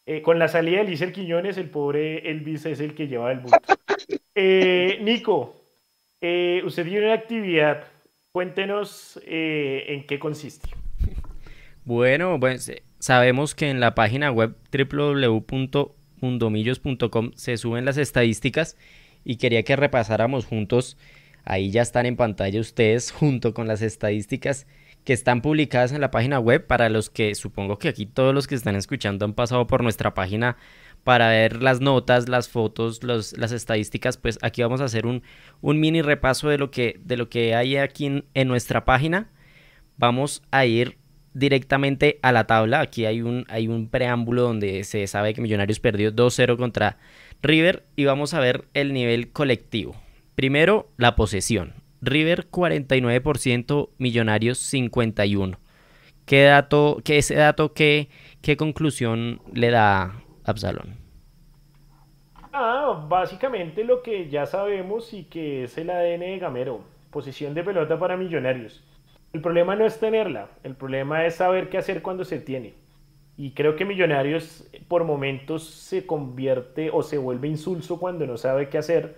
eh, con la salida de Lícer Quiñones, el pobre Elvis es el que lleva el mundo. (laughs) Eh, Nico, eh, usted tiene una actividad. Cuéntenos eh, en qué consiste. Bueno, pues sabemos que en la página web www.mundomillos.com se suben las estadísticas y quería que repasáramos juntos. Ahí ya están en pantalla ustedes junto con las estadísticas que están publicadas en la página web para los que supongo que aquí todos los que están escuchando han pasado por nuestra página para ver las notas, las fotos, las estadísticas, pues aquí vamos a hacer un, mini repaso de lo que, de lo que hay aquí en, nuestra página vamos a ir directamente a la tabla. Aquí hay un, hay un preámbulo donde se sabe que Millonarios perdió 2-0 contra River y vamos a ver el nivel colectivo. Primero, la posesión. River 49%, Millonarios 51%. ¿Qué dato, qué ese dato, qué, qué conclusión le da Absalón? Ah, básicamente lo que ya sabemos y que es el ADN de Gamero. Posición de pelota para Millonarios. El problema no es tenerla, el problema es saber qué hacer cuando se tiene. Y creo que Millonarios por momentos se convierte o se vuelve insulso cuando no sabe qué hacer,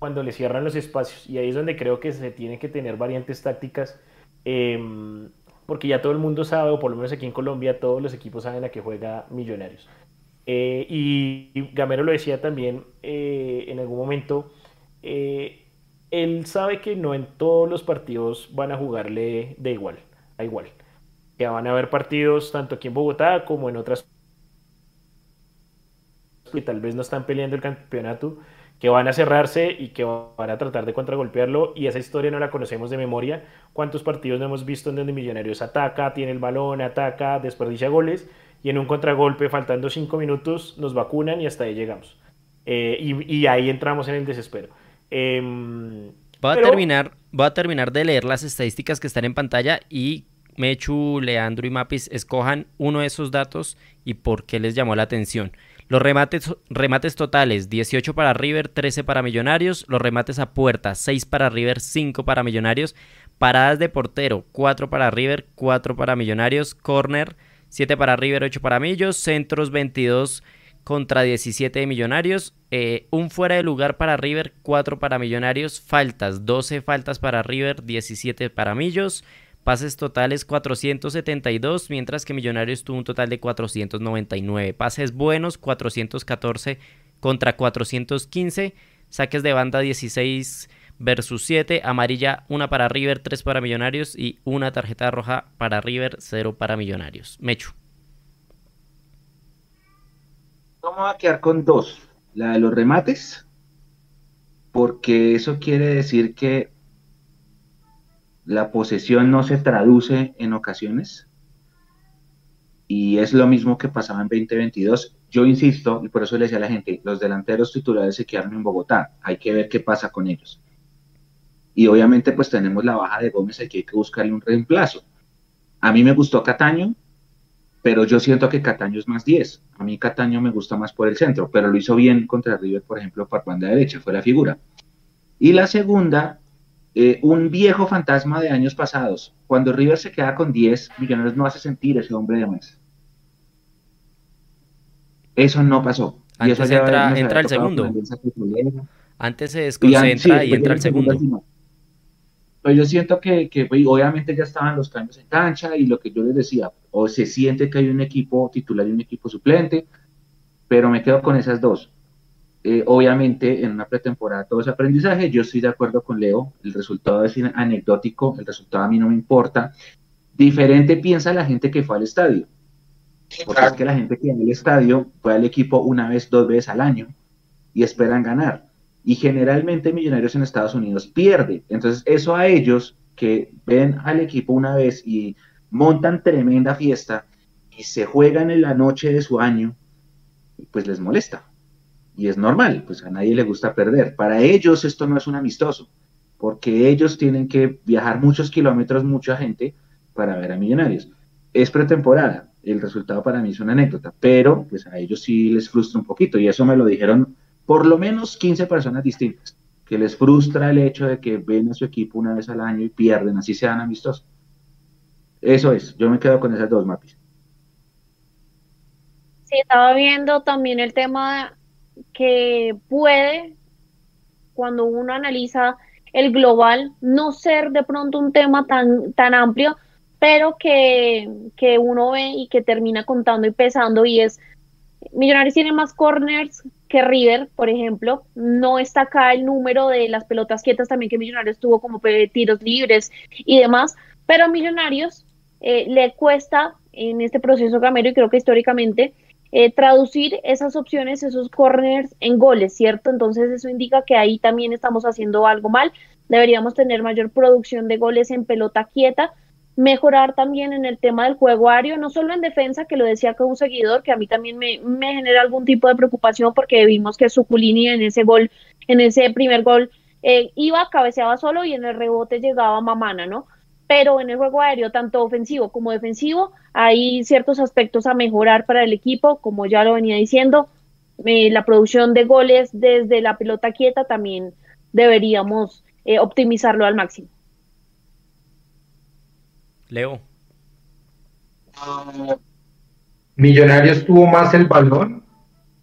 cuando le cierran los espacios. Y ahí es donde creo que se tienen que tener variantes tácticas. Em, porque ya todo el mundo sabe, o por lo menos aquí en Colombia, todos los equipos saben a qué juega Millonarios. Eh, y Gamero lo decía también eh, en algún momento, eh, él sabe que no en todos los partidos van a jugarle de igual, a igual. Que van a haber partidos tanto aquí en Bogotá como en otras que tal vez no están peleando el campeonato, que van a cerrarse y que van a tratar de contragolpearlo y esa historia no la conocemos de memoria. ¿Cuántos partidos no hemos visto en donde Millonarios ataca, tiene el balón, ataca, desperdicia goles y en un contragolpe faltando cinco minutos nos vacunan y hasta ahí llegamos? Eh, y, ahí entramos en el desespero. Voy, a terminar, voy a terminar de leer las estadísticas que están en pantalla y Mechu, Leandro y Mapis escojan uno de esos datos y por qué les llamó la atención. Los remates, remates totales, 18 para River, 13 para Millonarios. Los remates a puerta, 6 para River, 5 para Millonarios. Paradas de portero, 4 para River, 4 para Millonarios. Corner, 7 para River, 8 para Millos. Centros, 22 contra 17 de Millonarios. Eh, un fuera de lugar para River, 4 para Millonarios. Faltas, 12 faltas para River, 17 para Millos. Pases totales 472, mientras que Millonarios tuvo un total de 499. Pases buenos 414 contra 415. Saques de banda 16 versus 7. Amarilla 1 para River, 3 para Millonarios y una tarjeta roja para River, 0 para Millonarios. Mechu. Vamos a quedar con dos. La de los remates, porque eso quiere decir que la posesión no se traduce en ocasiones y es lo mismo que pasaba en 2022. Yo insisto, y por eso le decía a la gente, los delanteros titulares se quedaron en Bogotá, hay que ver qué pasa con ellos. Y obviamente pues tenemos la baja de Gómez, aquí hay que buscarle un reemplazo. A mí me gustó Cataño, pero yo siento que Cataño es más 10. A mí Cataño me gusta más por el centro, pero lo hizo bien contra River, por ejemplo, por banda derecha, fue la figura. Y la segunda eh, un viejo fantasma de años pasados. Cuando River se queda con 10, Millonarios no hace sentir ese hombre de más. Eso no pasó. Antes entra, entra el segundo. Antes se desconcentra y, entra el segundo. Pues yo siento que, que pues, obviamente ya estaban los cambios en cancha y lo que yo les decía, o se siente que hay un equipo titular y un equipo suplente, pero me quedo con esas dos. Eh, obviamente en una pretemporada todo es aprendizaje, yo estoy de acuerdo con Leo, el resultado es anecdótico, el resultado a mí no me importa. Diferente piensa la gente que fue al estadio, porque es que la gente que en el estadio fue al equipo una vez, dos veces al año y esperan ganar. Y generalmente Millonarios en Estados Unidos pierde. Entonces eso a ellos que ven al equipo una vez y montan tremenda fiesta y se juegan en la noche de su año, pues les molesta y es normal, pues a nadie le gusta perder. Para ellos esto no es un amistoso, porque ellos tienen que viajar muchos kilómetros, mucha gente, para ver a Millonarios. Es pretemporada, el resultado para mí es una anécdota, pero pues a ellos sí les frustra un poquito, y eso me lo dijeron por lo menos 15 personas distintas, que les frustra el hecho de que ven a su equipo una vez al año y pierden, así sean amistosos. Eso es, yo me quedo con esas dos mapis. Sí, estaba viendo también el tema que puede, cuando uno analiza el global, no ser de pronto un tema tan, tan amplio, pero que, que uno ve y que termina contando y pesando y es, Millonarios tiene más corners que River, por ejemplo, no está acá el número de las pelotas quietas también que Millonarios tuvo como tiros libres y demás, pero Millonarios eh, le cuesta en este proceso gamero y creo que históricamente eh, traducir esas opciones, esos corners en goles, ¿cierto? Entonces eso indica que ahí también estamos haciendo algo mal. Deberíamos tener mayor producción de goles en pelota quieta, mejorar también en el tema del juego aéreo, no solo en defensa, que lo decía con un seguidor, que a mí también me, me genera algún tipo de preocupación porque vimos que Suculini en ese gol, en ese primer gol, eh, iba, cabeceaba solo y en el rebote llegaba Mamana, ¿no? Pero en el juego aéreo, tanto ofensivo como defensivo, hay ciertos aspectos a mejorar para el equipo, como ya lo venía diciendo, eh, la producción de goles desde la pelota quieta también deberíamos eh, optimizarlo al máximo. Leo. Millonarios tuvo más el balón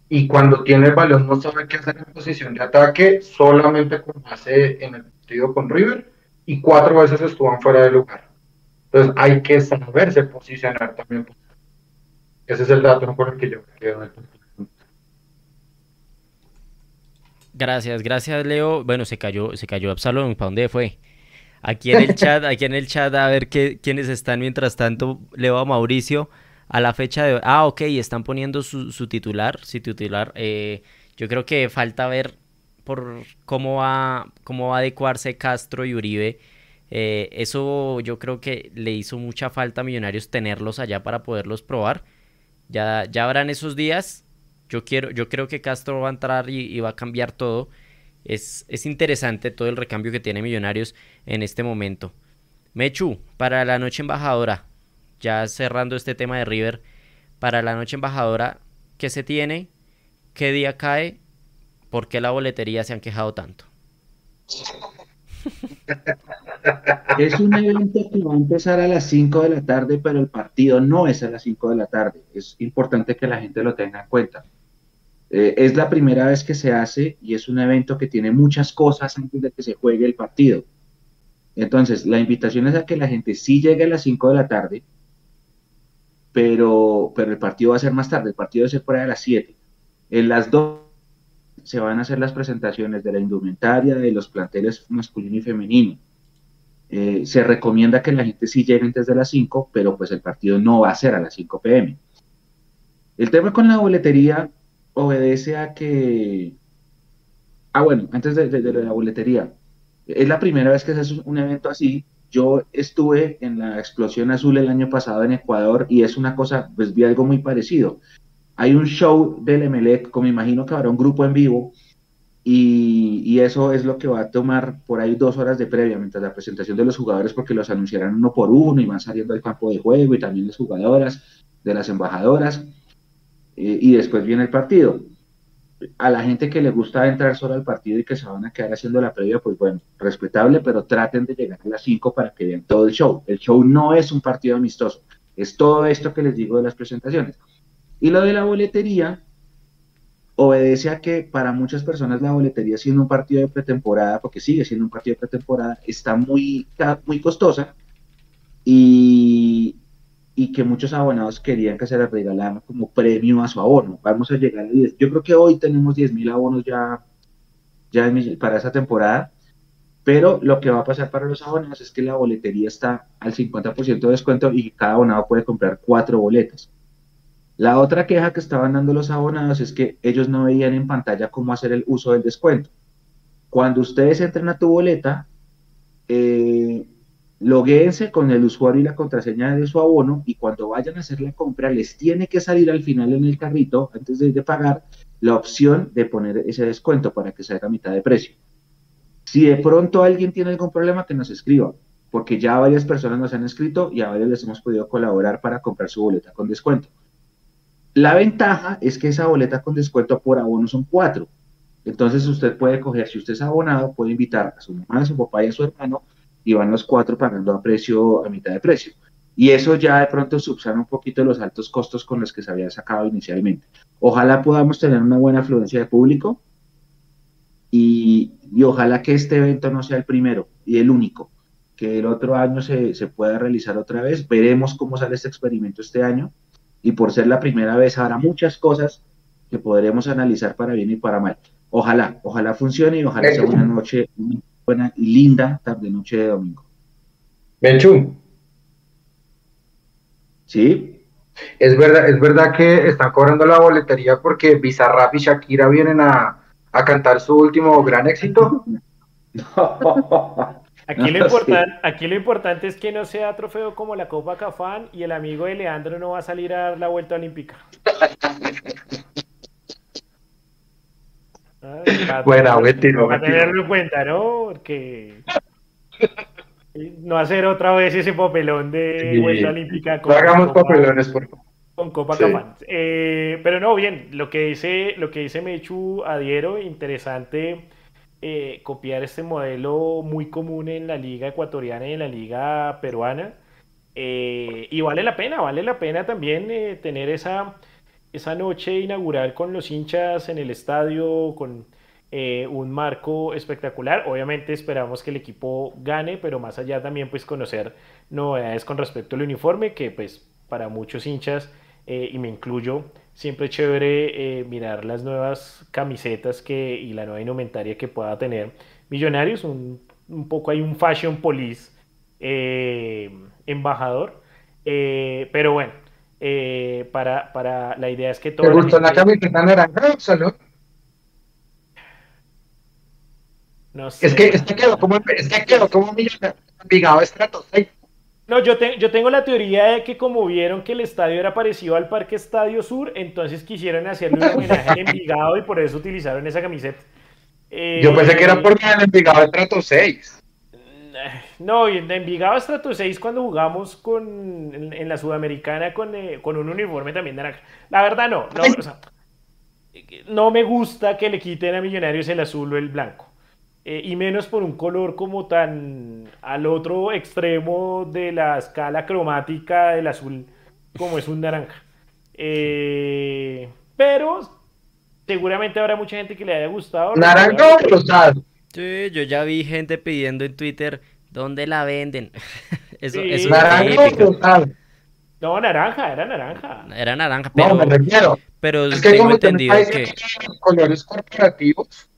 y cuando tiene el balón no sabe qué hacer en posición de ataque, solamente como hace en el partido con River y cuatro veces estuvo fuera de lugar. Entonces hay que saberse posicionar también. Ese es el dato por el que yo quedo. Gracias, gracias Leo. Bueno, se cayó, se cayó Absalón, ¿para dónde fue? Aquí en el chat, aquí en el chat, a ver qué, quiénes están mientras tanto. Leo a Mauricio a la fecha de... Ah, ok, están poniendo su, titular, su titular. Eh, yo creo que falta ver por cómo va, cómo va a adecuarse Castro y Uribe. Eh, eso yo creo que le hizo mucha falta a Millonarios tenerlos allá para poderlos probar. Ya, ya habrán esos días. Yo, quiero, yo creo que Castro va a entrar y va a cambiar todo. Es, interesante todo el recambio que tiene Millonarios en este momento. Mechu, para la noche embajadora, ya cerrando este tema de River, para la noche embajadora, ¿qué se tiene? ¿Qué día cae? ¿Por qué la boletería se han quejado tanto? Es un evento que va a empezar a las 5 de la tarde, pero el partido no es a las 5 de la tarde. Es importante que la gente lo tenga en cuenta. Eh, es la primera vez que se hace y es un evento que tiene muchas cosas antes de que se juegue el partido. Entonces, la invitación es a que la gente sí llegue a las 5 de la tarde, pero, pero el partido va a ser más tarde, el partido va a ser fuera de las 7. En las 2 se van a hacer las presentaciones de la indumentaria de los planteles masculino y femenino. Eh, se recomienda que la gente sí llegue antes de las 5, pero pues el partido no va a ser a las 5 pm. El tema con la boletería obedece a que... Ah, bueno, antes de, la boletería, es la primera vez que se hace un evento así. Yo estuve en la explosión azul el año pasado en Ecuador y es una cosa, pues vi algo muy parecido. Hay un show del Emelec, como imagino que habrá un grupo en vivo, y, y, eso es lo que va a tomar por ahí dos horas de previa, mientras la presentación de los jugadores, porque los anunciarán uno por uno y van saliendo del campo de juego y también las jugadoras, de las embajadoras. Eh, y después viene el partido. A la gente que le gusta entrar solo al partido y que se van a quedar haciendo la previa, pues bueno, respetable, pero traten de llegar a las 5 para que vean todo el show. El show no es un partido amistoso, es todo esto que les digo de las presentaciones. Y lo de la boletería obedece a que para muchas personas la boletería siendo un partido de pretemporada, porque sigue siendo un partido de pretemporada, está muy, muy costosa y, y que muchos abonados querían que se les regalara como premio a su abono. Vamos a llegar a 10. Yo creo que hoy tenemos 10.000 abonos ya, ya para esa temporada, pero lo que va a pasar para los abonados es que la boletería está al 50% de descuento y cada abonado puede comprar cuatro boletas. La otra queja que estaban dando los abonados es que ellos no veían en pantalla cómo hacer el uso del descuento. Cuando ustedes entran a tu boleta, eh, logueense con el usuario y la contraseña de su abono y cuando vayan a hacer la compra les tiene que salir al final en el carrito, antes de, pagar, la opción de poner ese descuento para que salga a mitad de precio. Si de pronto alguien tiene algún problema, que nos escriba, porque ya varias personas nos han escrito y a varios les hemos podido colaborar para comprar su boleta con descuento. La ventaja es que esa boleta con descuento por abono son cuatro. Entonces usted puede coger, si usted es abonado, puede invitar a su mamá, a su papá y a su hermano y van los cuatro pagando a precio, a mitad de precio. Y eso ya de pronto subsana un poquito los altos costos con los que se había sacado inicialmente. Ojalá podamos tener una buena afluencia de público y, y ojalá que este evento no sea el primero y el único, que el otro año se, se pueda realizar otra vez. Veremos cómo sale este experimento este año y por ser la primera vez habrá muchas cosas que podremos analizar para bien y para mal. Ojalá, ojalá funcione y ojalá sea una noche buena y linda tarde noche de domingo. Menchu. Sí. Es verdad, es verdad que están cobrando la boletería porque Bizarrap y Shakira vienen a, cantar su último gran éxito. (laughs) Aquí lo, (laughs) importante, aquí lo importante es que no sea trofeo como la Copa Cafán y el amigo de Leandro no va a salir a dar la vuelta olímpica. Buena, buen tiro. Para tenerlo en cuenta, ¿no? Porque no hacer otra vez ese papelón de vuelta olímpica. No hagamos papelones, por favor. Con Copa Cafán. Eh, pero no, bien, lo que dice, lo que dice Mechu adhiero, interesante eh, copiar este modelo muy común en la liga ecuatoriana y en la liga peruana. Eh, y vale la pena, vale la pena también eh, tener esa, esa noche inaugural con los hinchas en el estadio, con un marco espectacular. Obviamente esperamos que el equipo gane, pero más allá también pues conocer novedades con respecto al uniforme, que pues para muchos hinchas, y me incluyo, siempre es chévere eh, mirar las nuevas camisetas que, y la nueva indumentaria que pueda tener Millonarios. Un, un poco hay un fashion police eh, embajador. Eh, pero bueno, para, para la idea es que todo. ¿Te gustó la, camiseta naranja, Salud? No sé. Es que, es que quedó como, es que quedó como Millonarios, estrato no, yo, yo tengo la teoría de que como vieron que el estadio era parecido al Parque Estadio Sur, entonces quisieron hacerle un homenaje en Envigado y por eso utilizaron esa camiseta. yo pensé que era eh, porque el Envigado Estrato 6. No, en Envigado Estrato 6 cuando jugamos con, en, la Sudamericana con, eh, con, un uniforme también naranja. La verdad no, no, o sea, no me gusta que le quiten a Millonarios el azul o el blanco. Eh, y menos por un color como tan al otro extremo de la escala cromática del azul como es un naranja. Eh, pero seguramente habrá mucha gente que le haya gustado. ¿Naranja o rosado? Sí, yo ya vi gente pidiendo en Twitter dónde la venden. (laughs) eso, sí. ¿Naranja o rosado? No, naranja, era naranja. Era naranja, pero, no, me refiero. pero es que tengo entendido que... Colores corporativos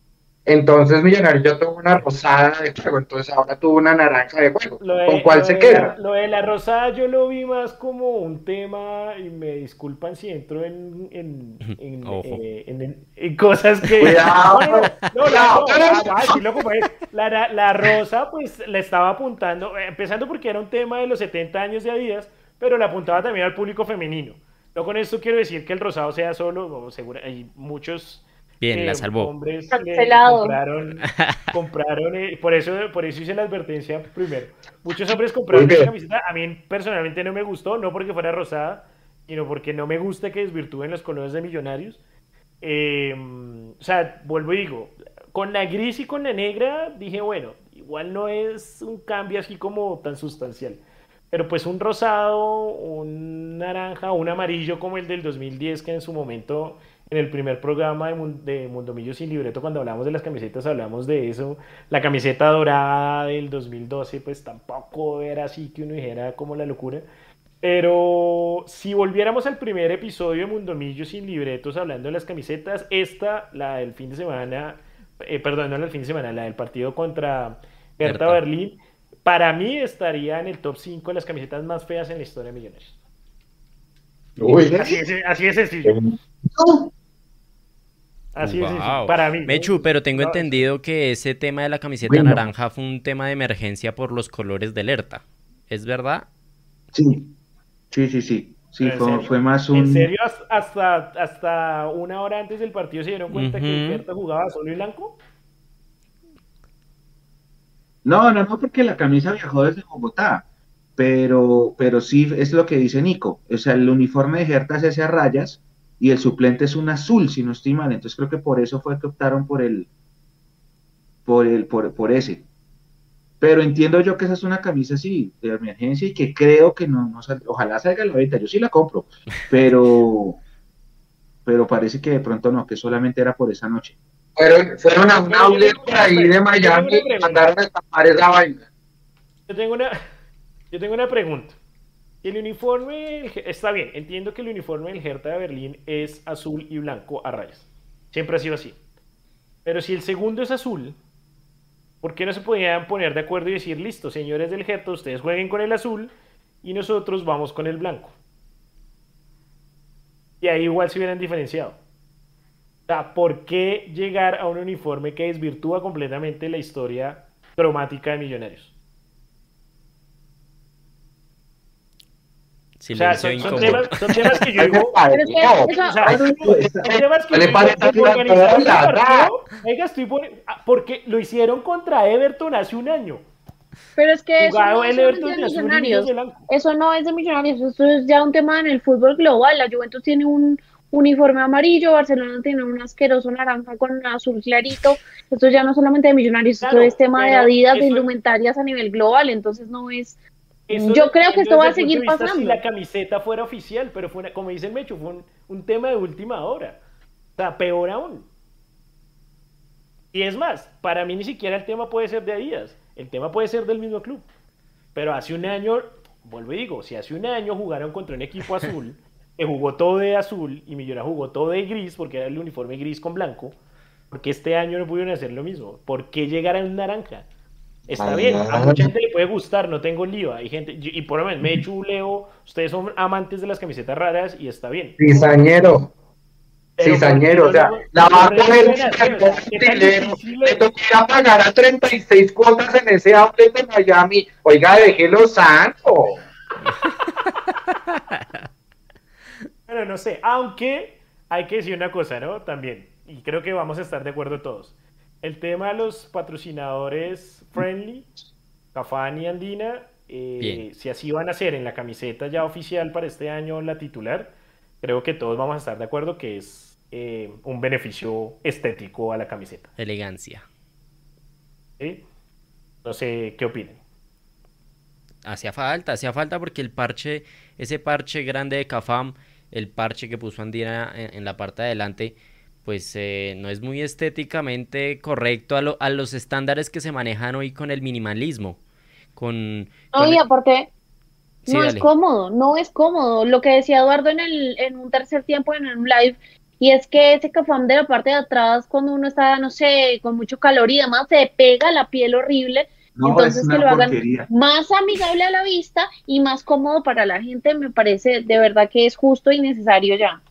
entonces Millonarios ya tuvo una rosada de juego, entonces ahora tuvo una naranja de juego. ¿Con cuál se queda? lo de la rosada yo lo vi más como un tema, y me disculpan si entro en, en, en, eh, cosas que... Cuidado, (laughs) no, no, la, la, rosa pues le estaba apuntando, eh, empezando porque era un tema de los 70 años de Adidas, pero le apuntaba también al público femenino. No con esto quiero decir que el rosado sea solo, seguro, hay muchos Bien, la salvó. Hombres compraron, (laughs) compraron eh, por eso por eso hice la advertencia primero. Muchos hombres compraron esta camiseta, a mí personalmente no me gustó, no porque fuera rosada, sino porque no me gusta que desvirtúen los colores de millonarios. Em, o sea, vuelvo y digo, con la gris y con la negra dije, bueno, igual no es un cambio así como tan sustancial. Pero pues un rosado, un naranja, un amarillo como el del 2010 que en su momento en el primer programa de, Mundo Millo sin libreto, cuando hablamos de las camisetas, hablamos de eso. La camiseta dorada del 2012, pues tampoco era así que uno dijera como la locura. Pero si volviéramos al primer episodio de Mundo Millo sin libretos hablando de las camisetas, esta, la del fin de semana, eh, perdón, no la del fin de semana, la del partido contra Hertha Berlín, para mí estaría en el top 5 de las camisetas más feas en la historia de Millonarios. así, es, así es sencillo. Así es, para mí. Mechu, pero tengo entendido que ese tema de la camiseta naranja fue un tema de emergencia por los colores de alerta. ¿Es verdad? Sí, sí, sí, sí. Sí, fue, más un... ¿En serio hasta, hasta una hora antes del partido se dieron cuenta que Alerta jugaba solo y blanco? No, no, no, porque la camisa viajó desde Bogotá. Pero, pero sí, es lo que dice Nico. O sea, el uniforme de Gerta es ese a rayas y el suplente es un azul, si no estoy mal. Entonces creo que por eso fue que optaron por el, por el, por, por ese. Pero entiendo yo que esa es una camisa así de emergencia y que creo que no, no ojalá salga a la venta, yo sí la compro, pero, pero parece que de pronto no, que solamente era por esa noche. Fueron, fueron a un outlet por ahí de Miami y mandaron a tapar esa vaina. Yo tengo una, yo tengo una pregunta. El uniforme, está bien, entiendo que el uniforme del Hertha de Berlín es azul y blanco a rayas. Siempre ha sido así. Pero si el segundo es azul, ¿por qué no se podían poner de acuerdo y decir, listo, señores del Hertha, ustedes jueguen con el azul y nosotros vamos con el blanco? Y ahí igual se hubieran diferenciado. O sea, ¿por qué llegar a un uniforme que desvirtúa completamente la historia cromática de Millonarios? O sea, Silencio son, son temas, son temas que yo digo. Es porque lo hicieron contra Everton hace un año. pero es que eso no, el es de millonarios. Eso no es de millonarios, eso es ya un tema en el fútbol global. La Juventus tiene un uniforme amarillo, Barcelona tiene un asqueroso naranja con azul clarito. Esto ya no solamente de millonarios, Claro, esto es tema de Adidas, de indumentarias a nivel global, entonces no es... Eso Yo creo que esto va a seguir pasando. Si la camiseta fuera oficial, pero fue una- como dice el Mecho, fue un, un tema de última hora. O sea, peor aún. Y es más, para mí ni siquiera el tema puede ser de Adidas, el tema puede ser del mismo club. Pero hace un año, vuelvo y digo, si hace un año jugaron contra un equipo azul, (laughs) que jugó todo de azul y Millona jugó todo de gris, porque era el uniforme gris con blanco, porque este año no pudieron hacer lo mismo? ¿Por qué llegar a un naranja? Está bien, a mucha gente le puede gustar, no tengo lío. Hay gente, y por lo menos Mechu, Leo, ustedes son amantes de las camisetas raras y está bien. Cizañero. Pero Cizañero, o ¿por qué sea, la va a coger le es? toca pagar a 36 cuotas en ese outlet de Miami. Oiga, déjelo santo. (laughs) Bueno, no sé, aunque hay que decir una cosa, ¿no? También, y creo que vamos a estar de acuerdo todos. El tema de los patrocinadores friendly, Cafani y Andina, eh, si así van a ser en la camiseta ya oficial para este año, la titular, creo que todos vamos a estar de acuerdo que es eh, un beneficio estético a la camiseta. Elegancia. ¿sí? No sé qué opinen. Hacía falta, hacía falta porque el parche, ese parche grande de Cafam, el parche que puso Andina en, en la parte de adelante, pues eh, no es muy estéticamente correcto a, lo- a los estándares que se manejan hoy con el minimalismo. Con, No, con y aparte, Sí, no es cómodo, no es cómodo. Lo que decía Eduardo en el, en un tercer tiempo en un live, y es que ese cafam de la parte de atrás, cuando uno está, no sé, con mucho calor y demás, se pega la piel horrible. No, Entonces es que una lo hagan porquería. más amigable a la vista y más cómodo para la gente, me parece de verdad que es justo y necesario ya.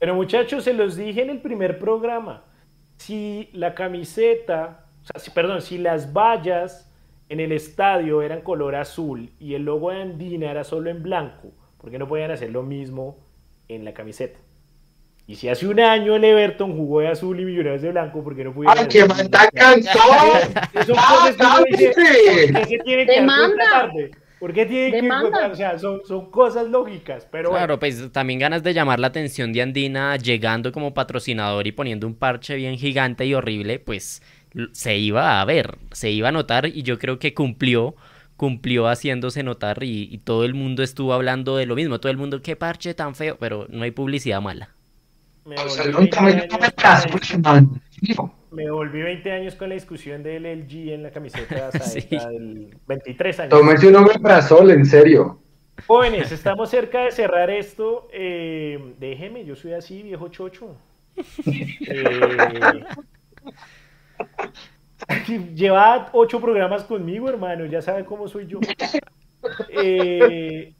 Pero muchachos, se los dije en el primer programa. Si la camiseta, o sea, si- perdón, si las vallas en el estadio eran color azul y el logo de Andina era solo en blanco, ¿por qué no podían hacer lo mismo en la camiseta? Y si hace un año el Everton jugó de azul y Millonarios de blanco, ¿por qué no pudieron ¡Ay, hacer que man tan cansado! ¡Ah, cosas que cállese! ¿Por qué tiene Demanda. que. O sea, son, son cosas lógicas, pero bueno. Claro, pues también ganas de llamar la atención de Andina llegando como patrocinador y poniendo un parche bien gigante y horrible, pues se iba a ver, se iba a notar y yo creo que cumplió, cumplió haciéndose notar y, y todo el mundo estuvo hablando de lo mismo, todo el mundo, qué parche tan feo, pero no hay publicidad mala. Me volví sea, 20 no me años con la- man. Hijo. Me volví 20 años con la discusión del LG en la camiseta (laughs) hasta Sí. esta del 23 años. Tómese un omeprazol, en serio. Jóvenes, estamos cerca de cerrar esto. Eh, déjeme, yo soy así, viejo chocho. Eh, (laughs) lleva ocho programas conmigo, hermano. Ya sabe cómo soy yo. (laughs) Eh,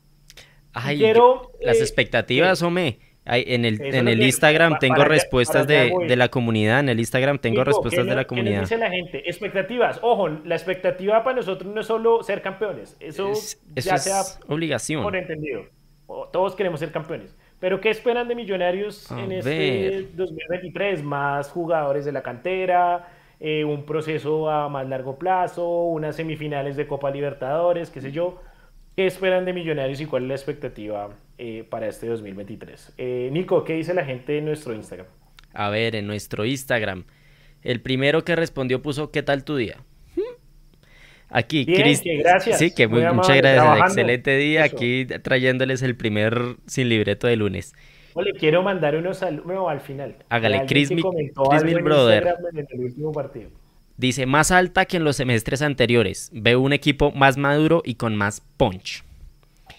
Ay, quiero, yo- las eh, expectativas, hombre. Ay, en el, en el Instagram tengo respuestas allá de, de la comunidad. En el Instagram tengo Nico, respuestas ¿qué de la qué comunidad. nos dice la gente? Expectativas. Ojo, la expectativa para nosotros no es solo ser campeones. Eso, Es- eso ya es sea obligación. por entendido. Todos queremos ser campeones. Pero ¿qué esperan de Millonarios A en este ver. 2023? Más jugadores de la cantera, eh, un proceso a más largo plazo, unas semifinales de Copa Libertadores, qué sé yo. ¿Qué esperan de Millonarios y cuál es la expectativa eh, para este 2023? Eh, Nico, ¿qué dice la gente en nuestro Instagram? A ver, en nuestro Instagram. El primero que respondió puso ¿qué tal tu día? (laughs) Aquí, Bien, que gracias, Sí, que muy muy- muchas gracias. trabajando. Excelente día. Eso. Aquí trayéndoles el primer sin libreto de lunes. Le quiero mandar unos saludos al final. Hágale, Chris Mi- Chris Brother. En el último partido. Dice, más alta que en los semestres anteriores. Veo un equipo más maduro y con más punch. ¿De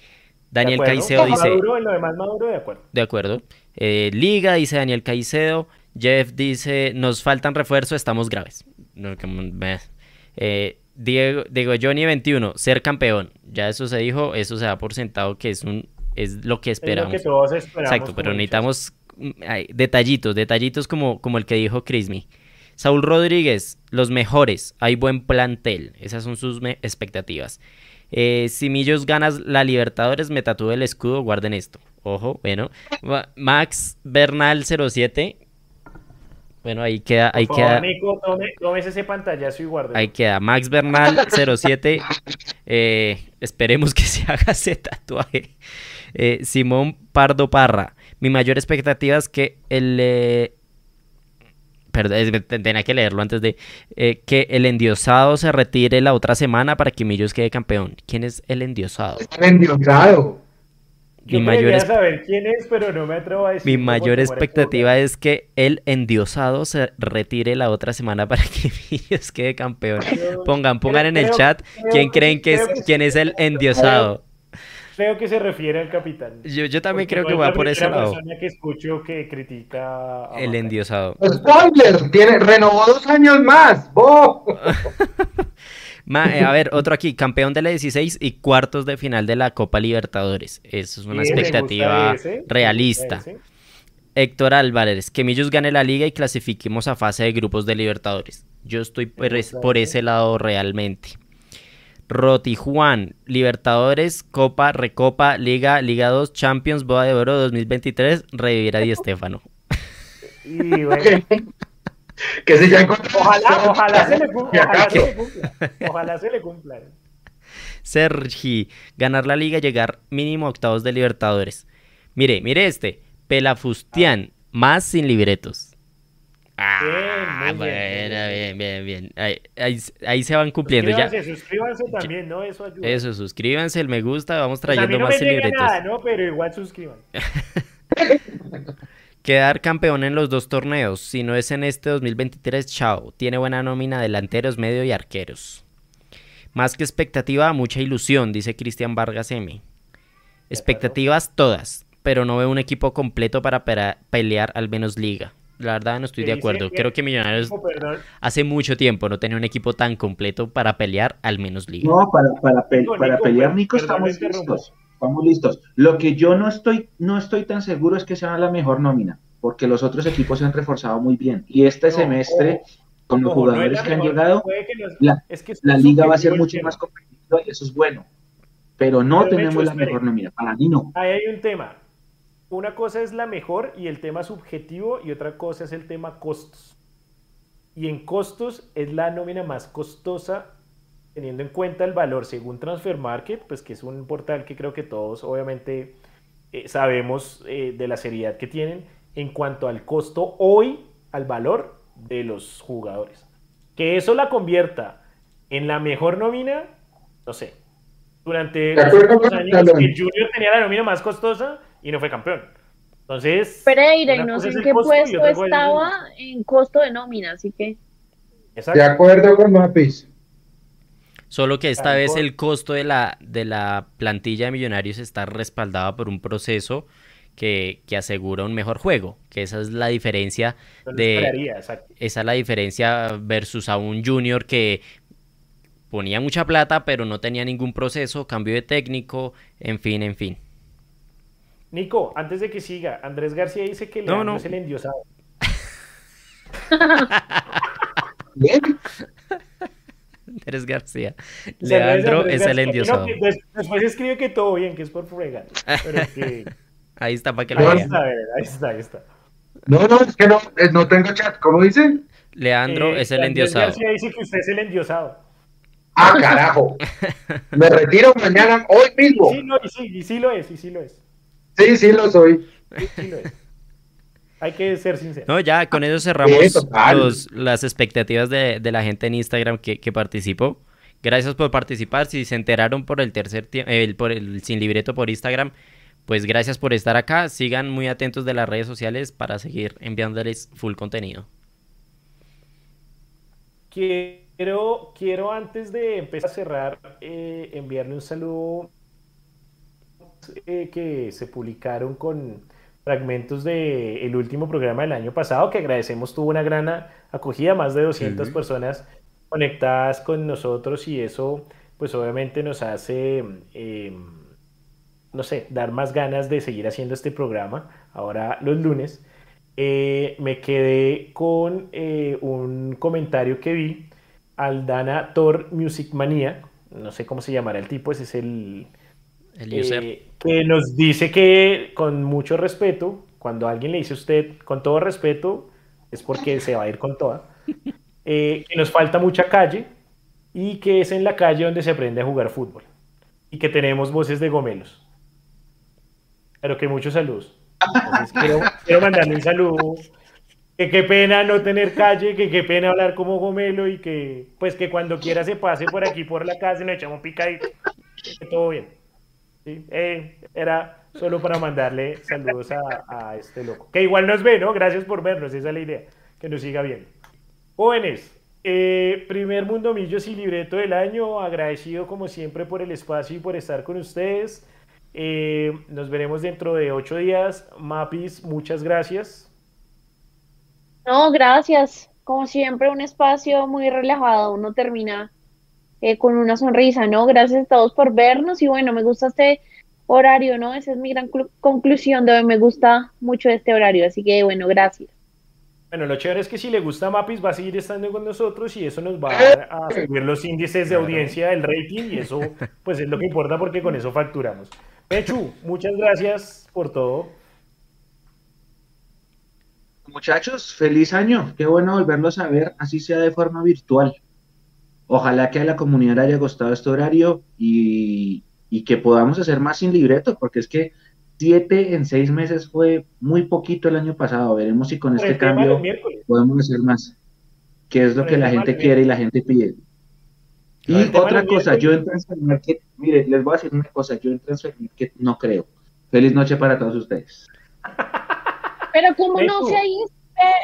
Daniel? Caicedo dice, Maduro, en lo demás Maduro, de acuerdo. de acuerdo. Eh, Liga, dice Daniel Caicedo. Jeff dice, nos faltan refuerzos, estamos graves. Eh, Diego, Diego Johnny 21, ser campeón. Ya eso se dijo, eso se da por sentado que es un es lo que Es lo esperamos. que todos esperamos. Exacto, pero necesitamos mm, ay, detallitos, detallitos como, como el que dijo Crismi. Saúl Rodríguez, los mejores, hay buen plantel, esas son sus expectativas. Eh, si Millos ganas la Libertadores, me tatúe el escudo, guarden esto. Ojo, bueno. Ma- Max Bernal 07. Bueno, ahí queda, ahí Por favor, queda, Nico, tome, tómese ese pantallazo y guárdelo. ahí queda. Max Bernal (laughs) 07. Eh, esperemos que (laughs) se haga ese tatuaje. Eh, Simón Pardo Parra. Mi mayor expectativa es que el... Perdón, tenía que leerlo antes de... eh, que el endiosado se retire la otra semana para que Millos quede campeón. ¿Quién es el endiosado? Está endiosado. Yo mi mayor quería es- saber quién es, pero no me atrevo a decir. Mi mayor expectativa es que el endiosado se retire la otra semana para que (laughs) Millos quede campeón. Pongan, pongan en el chat quién creen que es, quién es el endiosado. Creo que se refiere al capitán. Yo, yo también Porque creo que va por ese lado. persona que escucho que critica a El Maca. endiosado. Spoiler, tiene, renovó dos años más. ¡Bo! (laughs) Ma- eh, a ver, otro aquí, campeón de la 16 y cuartos de final de la Copa Libertadores. Eso es una Bien, expectativa ese, realista. ese. Héctor Álvarez, que Millos gane la liga y clasifiquemos a fase de grupos de Libertadores. Yo estoy por, es- ese lado realmente. Roti Juan, Libertadores, Copa, Recopa, Liga, Liga 2, Champions, Boda de Oro 2023, revivir a Di. Y bueno, (laughs) que se ya encontró. ojalá, ojalá se le cumpla. Ojalá se le cumpla. Ojalá se le cumpla. Sergi, ganar la liga, llegar mínimo a octavos de Libertadores. Mire, mire este, Pelafustián, más sin libretos. Ah, Bien, muy bien, bueno, muy bien, bien, bien. Ahí, ahí- ahí se van cumpliendo ya. Suscríbanse, suscríbanse también, ¿no? Eso ayuda. Eso, suscríbanse, el me gusta, vamos Pues a mí trayendo no más me llega nada, ¿no? Pero igual suscriban. (laughs) Quedar campeón en los dos torneos. Si no es en este 2023, chao. Tiene buena nómina delanteros, medio y arqueros. Más que expectativa, mucha ilusión, dice Cristian Vargas M. Expectativas todas, pero no veo un equipo completo para pelear al menos liga. La verdad no estoy de acuerdo. que- Creo que Millonarios Oh, perdón. hace mucho tiempo no tenía un equipo tan completo para pelear al menos liga. No, para, para, pe- Nico, para Nico, pelear, per- Nico, perdón, estamos listos. Estamos listos. Lo que yo no estoy, no estoy tan seguro es que sea la mejor nómina, porque los otros equipos se han reforzado muy bien. Y este No, semestre, con los no jugadores que han mejor, llegado, que la- es que es la liga va a ser mucho más competitiva y eso es bueno. Pero no Pero, tenemos la espere. mejor nómina. Para mí no. Ahí hay un tema. Una cosa es la mejor y el tema subjetivo y otra cosa es el tema costos. Y en costos es la nómina más costosa teniendo en cuenta el valor según Transfer Market, pues que es un portal que creo que todos obviamente eh, sabemos eh, de la seriedad que tienen en cuanto al costo hoy, al valor de los jugadores. Que eso la convierta en la mejor nómina, no sé. Durante los años que Junior tenía la nómina más costosa y no fue campeón. Entonces, Pereira, y no sé en qué puesto estaba en costo de nómina, así que Exacto. De acuerdo con Mapis. Solo que esta vez el costo de la, de la plantilla de Millonarios está respaldada por un proceso que, que asegura un mejor juego, que esa es la diferencia de, esa es la diferencia versus a un junior que ponía mucha plata pero no tenía ningún proceso, cambio de técnico, en fin, en fin. Nico, antes de que siga, Andrés García dice que Leandro no. es el endiosado. Bien. Andrés García. Leandro Andrés es el endiosado. no, después escribe que todo bien, que es por fregar. Pero que... (laughs) Ahí está para que lo ahí vean. está, ¿verdad? ahí está, ahí está. No, no, es que no, eh, no tengo chat. ¿Cómo dice? Leandro Eh, es el Andrés endiosado. García dice que usted es el endiosado. Ah, carajo. (laughs) Me retiro mañana, hoy mismo. Sí, no, y sí, y sí lo es, y sí lo es. Sí, sí lo soy. Sí. Hay que ser sincero. No, ya con eso cerramos Sí, total. los- las expectativas de, de la gente en Instagram que, que participó. Gracias por participar. Si se enteraron por el tercer tiempo, por el sin libreto por Instagram, pues gracias por estar acá. Sigan muy atentos de las redes sociales para seguir enviándoles full contenido. Quiero, quiero antes de empezar a cerrar, eh, enviarle un saludo eh, que se publicaron con fragmentos del el último programa del año pasado, que agradecemos, tuvo una gran acogida, más de 200 Sí. personas conectadas con nosotros y eso pues obviamente nos hace, eh, no sé, dar más ganas de seguir haciendo este programa, ahora los lunes. Eh, me quedé con eh, un comentario que vi. Aldana Thor Music Manía no sé cómo se llamará el tipo, ese es el, el user. Eh, que nos dice que con mucho respeto, cuando alguien le dice a usted con todo respeto, es porque se va a ir con toda, (laughs) eh, que nos falta mucha calle y que es en la calle donde se aprende a jugar fútbol y que tenemos voces de gomelos. Pero que muchos saludos. quiero, (laughs) quiero mandarle un saludo que qué pena no tener calle, que qué pena hablar como gomelo y que pues que cuando quiera se pase por aquí por la casa y nos echamos picadito. Que todo bien. Eh, era solo para mandarle saludos a, este loco. Que igual nos ve, ¿no? Gracias por vernos, esa es la idea. Que nos siga bien. Jóvenes, eh, primer Mundo Millos y libreto del año. Agradecido como siempre por el espacio y por estar con ustedes. Eh, nos veremos dentro de ocho días. Mapis, muchas gracias. No, gracias. Como siempre, un espacio muy relajado. Uno termina eh, con una sonrisa, ¿no? Gracias a todos por vernos y bueno, me gusta este horario, ¿no? Esa es mi gran conclusión de hoy. Me gusta mucho este horario, así que bueno, gracias. Bueno, lo chévere es que si le gusta Mapis va a seguir estando con nosotros y eso nos va a, a (laughs) subir los índices de audiencia del rating y eso pues es lo que importa porque con eso facturamos. Pechu, muchas gracias por todo. Muchachos, feliz año. Qué bueno volverlos a ver, así sea de forma virtual. Ojalá que a la comunidad haya gustado este horario y, que podamos hacer más sin libreto, porque es que siete en seis meses fue muy poquito el año pasado. Veremos si con este cambio podemos hacer más, que es lo que la gente quiere y la gente pide. Y otra cosa, yo en Transfer Market, mire, les voy a decir una cosa, yo en Transfer Market no creo. Feliz noche para todos ustedes. (laughs) Pero como no sé, hay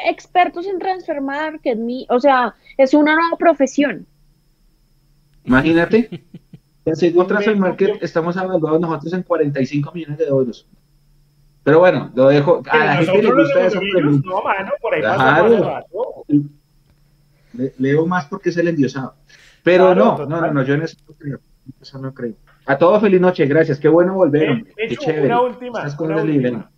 expertos en transfer market, o sea, es una nueva profesión. Imagínate, (laughs) según transfer market estamos evaluados nosotros en 45 millones de euros. Pero bueno, lo dejo. A la gente le gusta eso. No, mano, por ahí claro. leo más porque es el endiosado. Pero no, no, no, no, yo en eso no creo. Eso no creo. A todos feliz noche, gracias. Qué bueno volver. Eh, Qué chévere. Una última. Una última.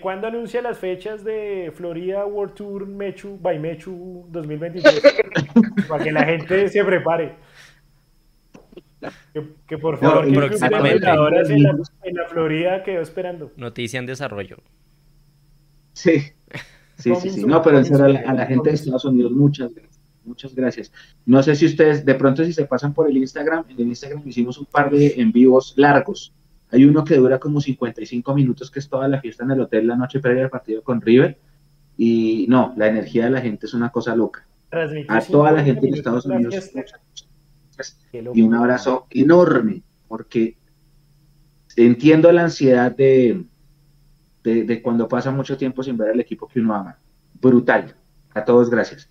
¿Cuándo anuncia las fechas de Florida World Tour Mechu by Mechu 2023? (laughs) para que la gente se prepare. Que, por favor, no, próximamente. En la, en la Florida quedó esperando. Noticia en desarrollo. Sí, sí, sí, sí. No, pero en serio, a la, gente de Estados Unidos, muchas gracias. Muchas gracias. No sé si ustedes, de pronto, si se pasan por el Instagram, en el Instagram hicimos un par de en vivos largos hay uno que dura como 55 minutos, que es toda la fiesta en el hotel la noche previa al partido con River. Y no, la energía de la gente es una cosa loca. A toda la gente de Estados Unidos. Y un abrazo enorme, porque entiendo la ansiedad de, de, cuando pasa mucho tiempo sin ver al equipo que uno ama. Brutal. A todos, gracias.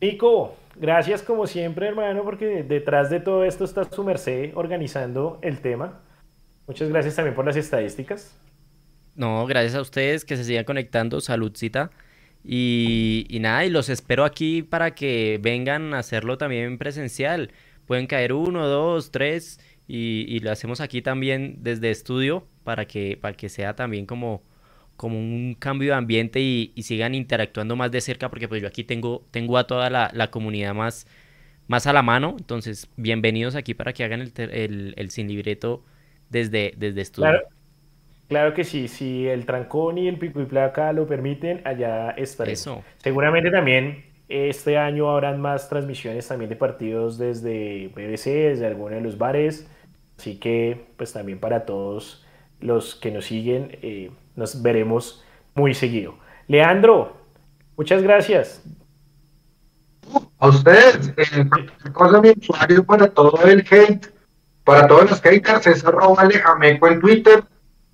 Nico, gracias como siempre, hermano, porque detrás de todo esto está su merced organizando el tema. Muchas gracias también por las estadísticas. No, gracias a ustedes que se sigan conectando. Saludcita. Y, y nada, y los espero aquí para que vengan a hacerlo también presencial. Pueden caer uno, dos, tres. Y, lo hacemos aquí también desde estudio para que, para que sea también como, como un cambio de ambiente y, sigan interactuando más de cerca porque pues yo aquí tengo, tengo a toda la, comunidad más, más a la mano. Entonces, bienvenidos aquí para que hagan el, el, el sin libreto desde, desde estudio. Claro, que sí, si el trancón y el pico y placa lo permiten, allá estaremos. Seguramente también este año habrán más transmisiones también de partidos desde BBC, desde algunos de los bares. Así que, pues también para todos los que nos siguen, eh, nos veremos muy seguido. Leandro, muchas gracias. A ustedes, eh, cosa mi usuario para todo el hate para todos los haters es arroba alejameco en Twitter.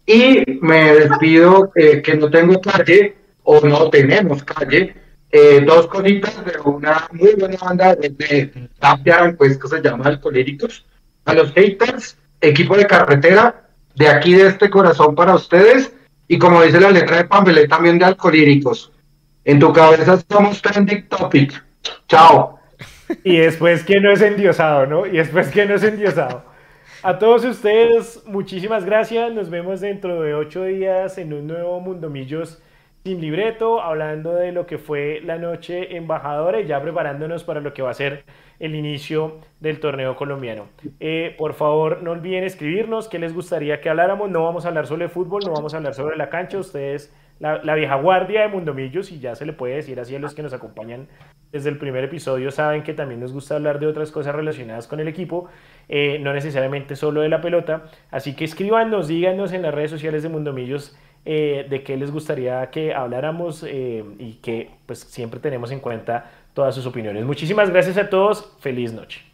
Y me despido eh, que no tengo calle o no tenemos calle. Eh, dos cositas de una muy buena banda de, Tapia, pues que se llama Alcolíricos. A los haters, equipo de carretera, de aquí de este corazón para ustedes. Y como dice la letra de Pambelé, también de Alcolíricos. En tu cabeza somos trending topic. Chao. Y después que no es endiosado, ¿no? Y después que no es endiosado. A todos ustedes, muchísimas gracias. Nos vemos dentro de ocho días en un nuevo Mundo Millos sin libreto, hablando de lo que fue la noche embajadora y ya preparándonos para lo que va a ser el inicio del torneo colombiano. Eh, por favor, no olviden escribirnos qué les gustaría que habláramos. No vamos a hablar sobre fútbol, no vamos a hablar sobre la cancha. Ustedes, la, vieja guardia de Mundomillos, y ya se le puede decir así a los que nos acompañan desde el primer episodio, saben que también nos gusta hablar de otras cosas relacionadas con el equipo, eh, no necesariamente solo de la pelota. Así que escríbanos, díganos en las redes sociales de Mundomillos eh, de qué les gustaría que habláramos eh, y que pues siempre tenemos en cuenta todas sus opiniones. Muchísimas gracias a todos, feliz noche.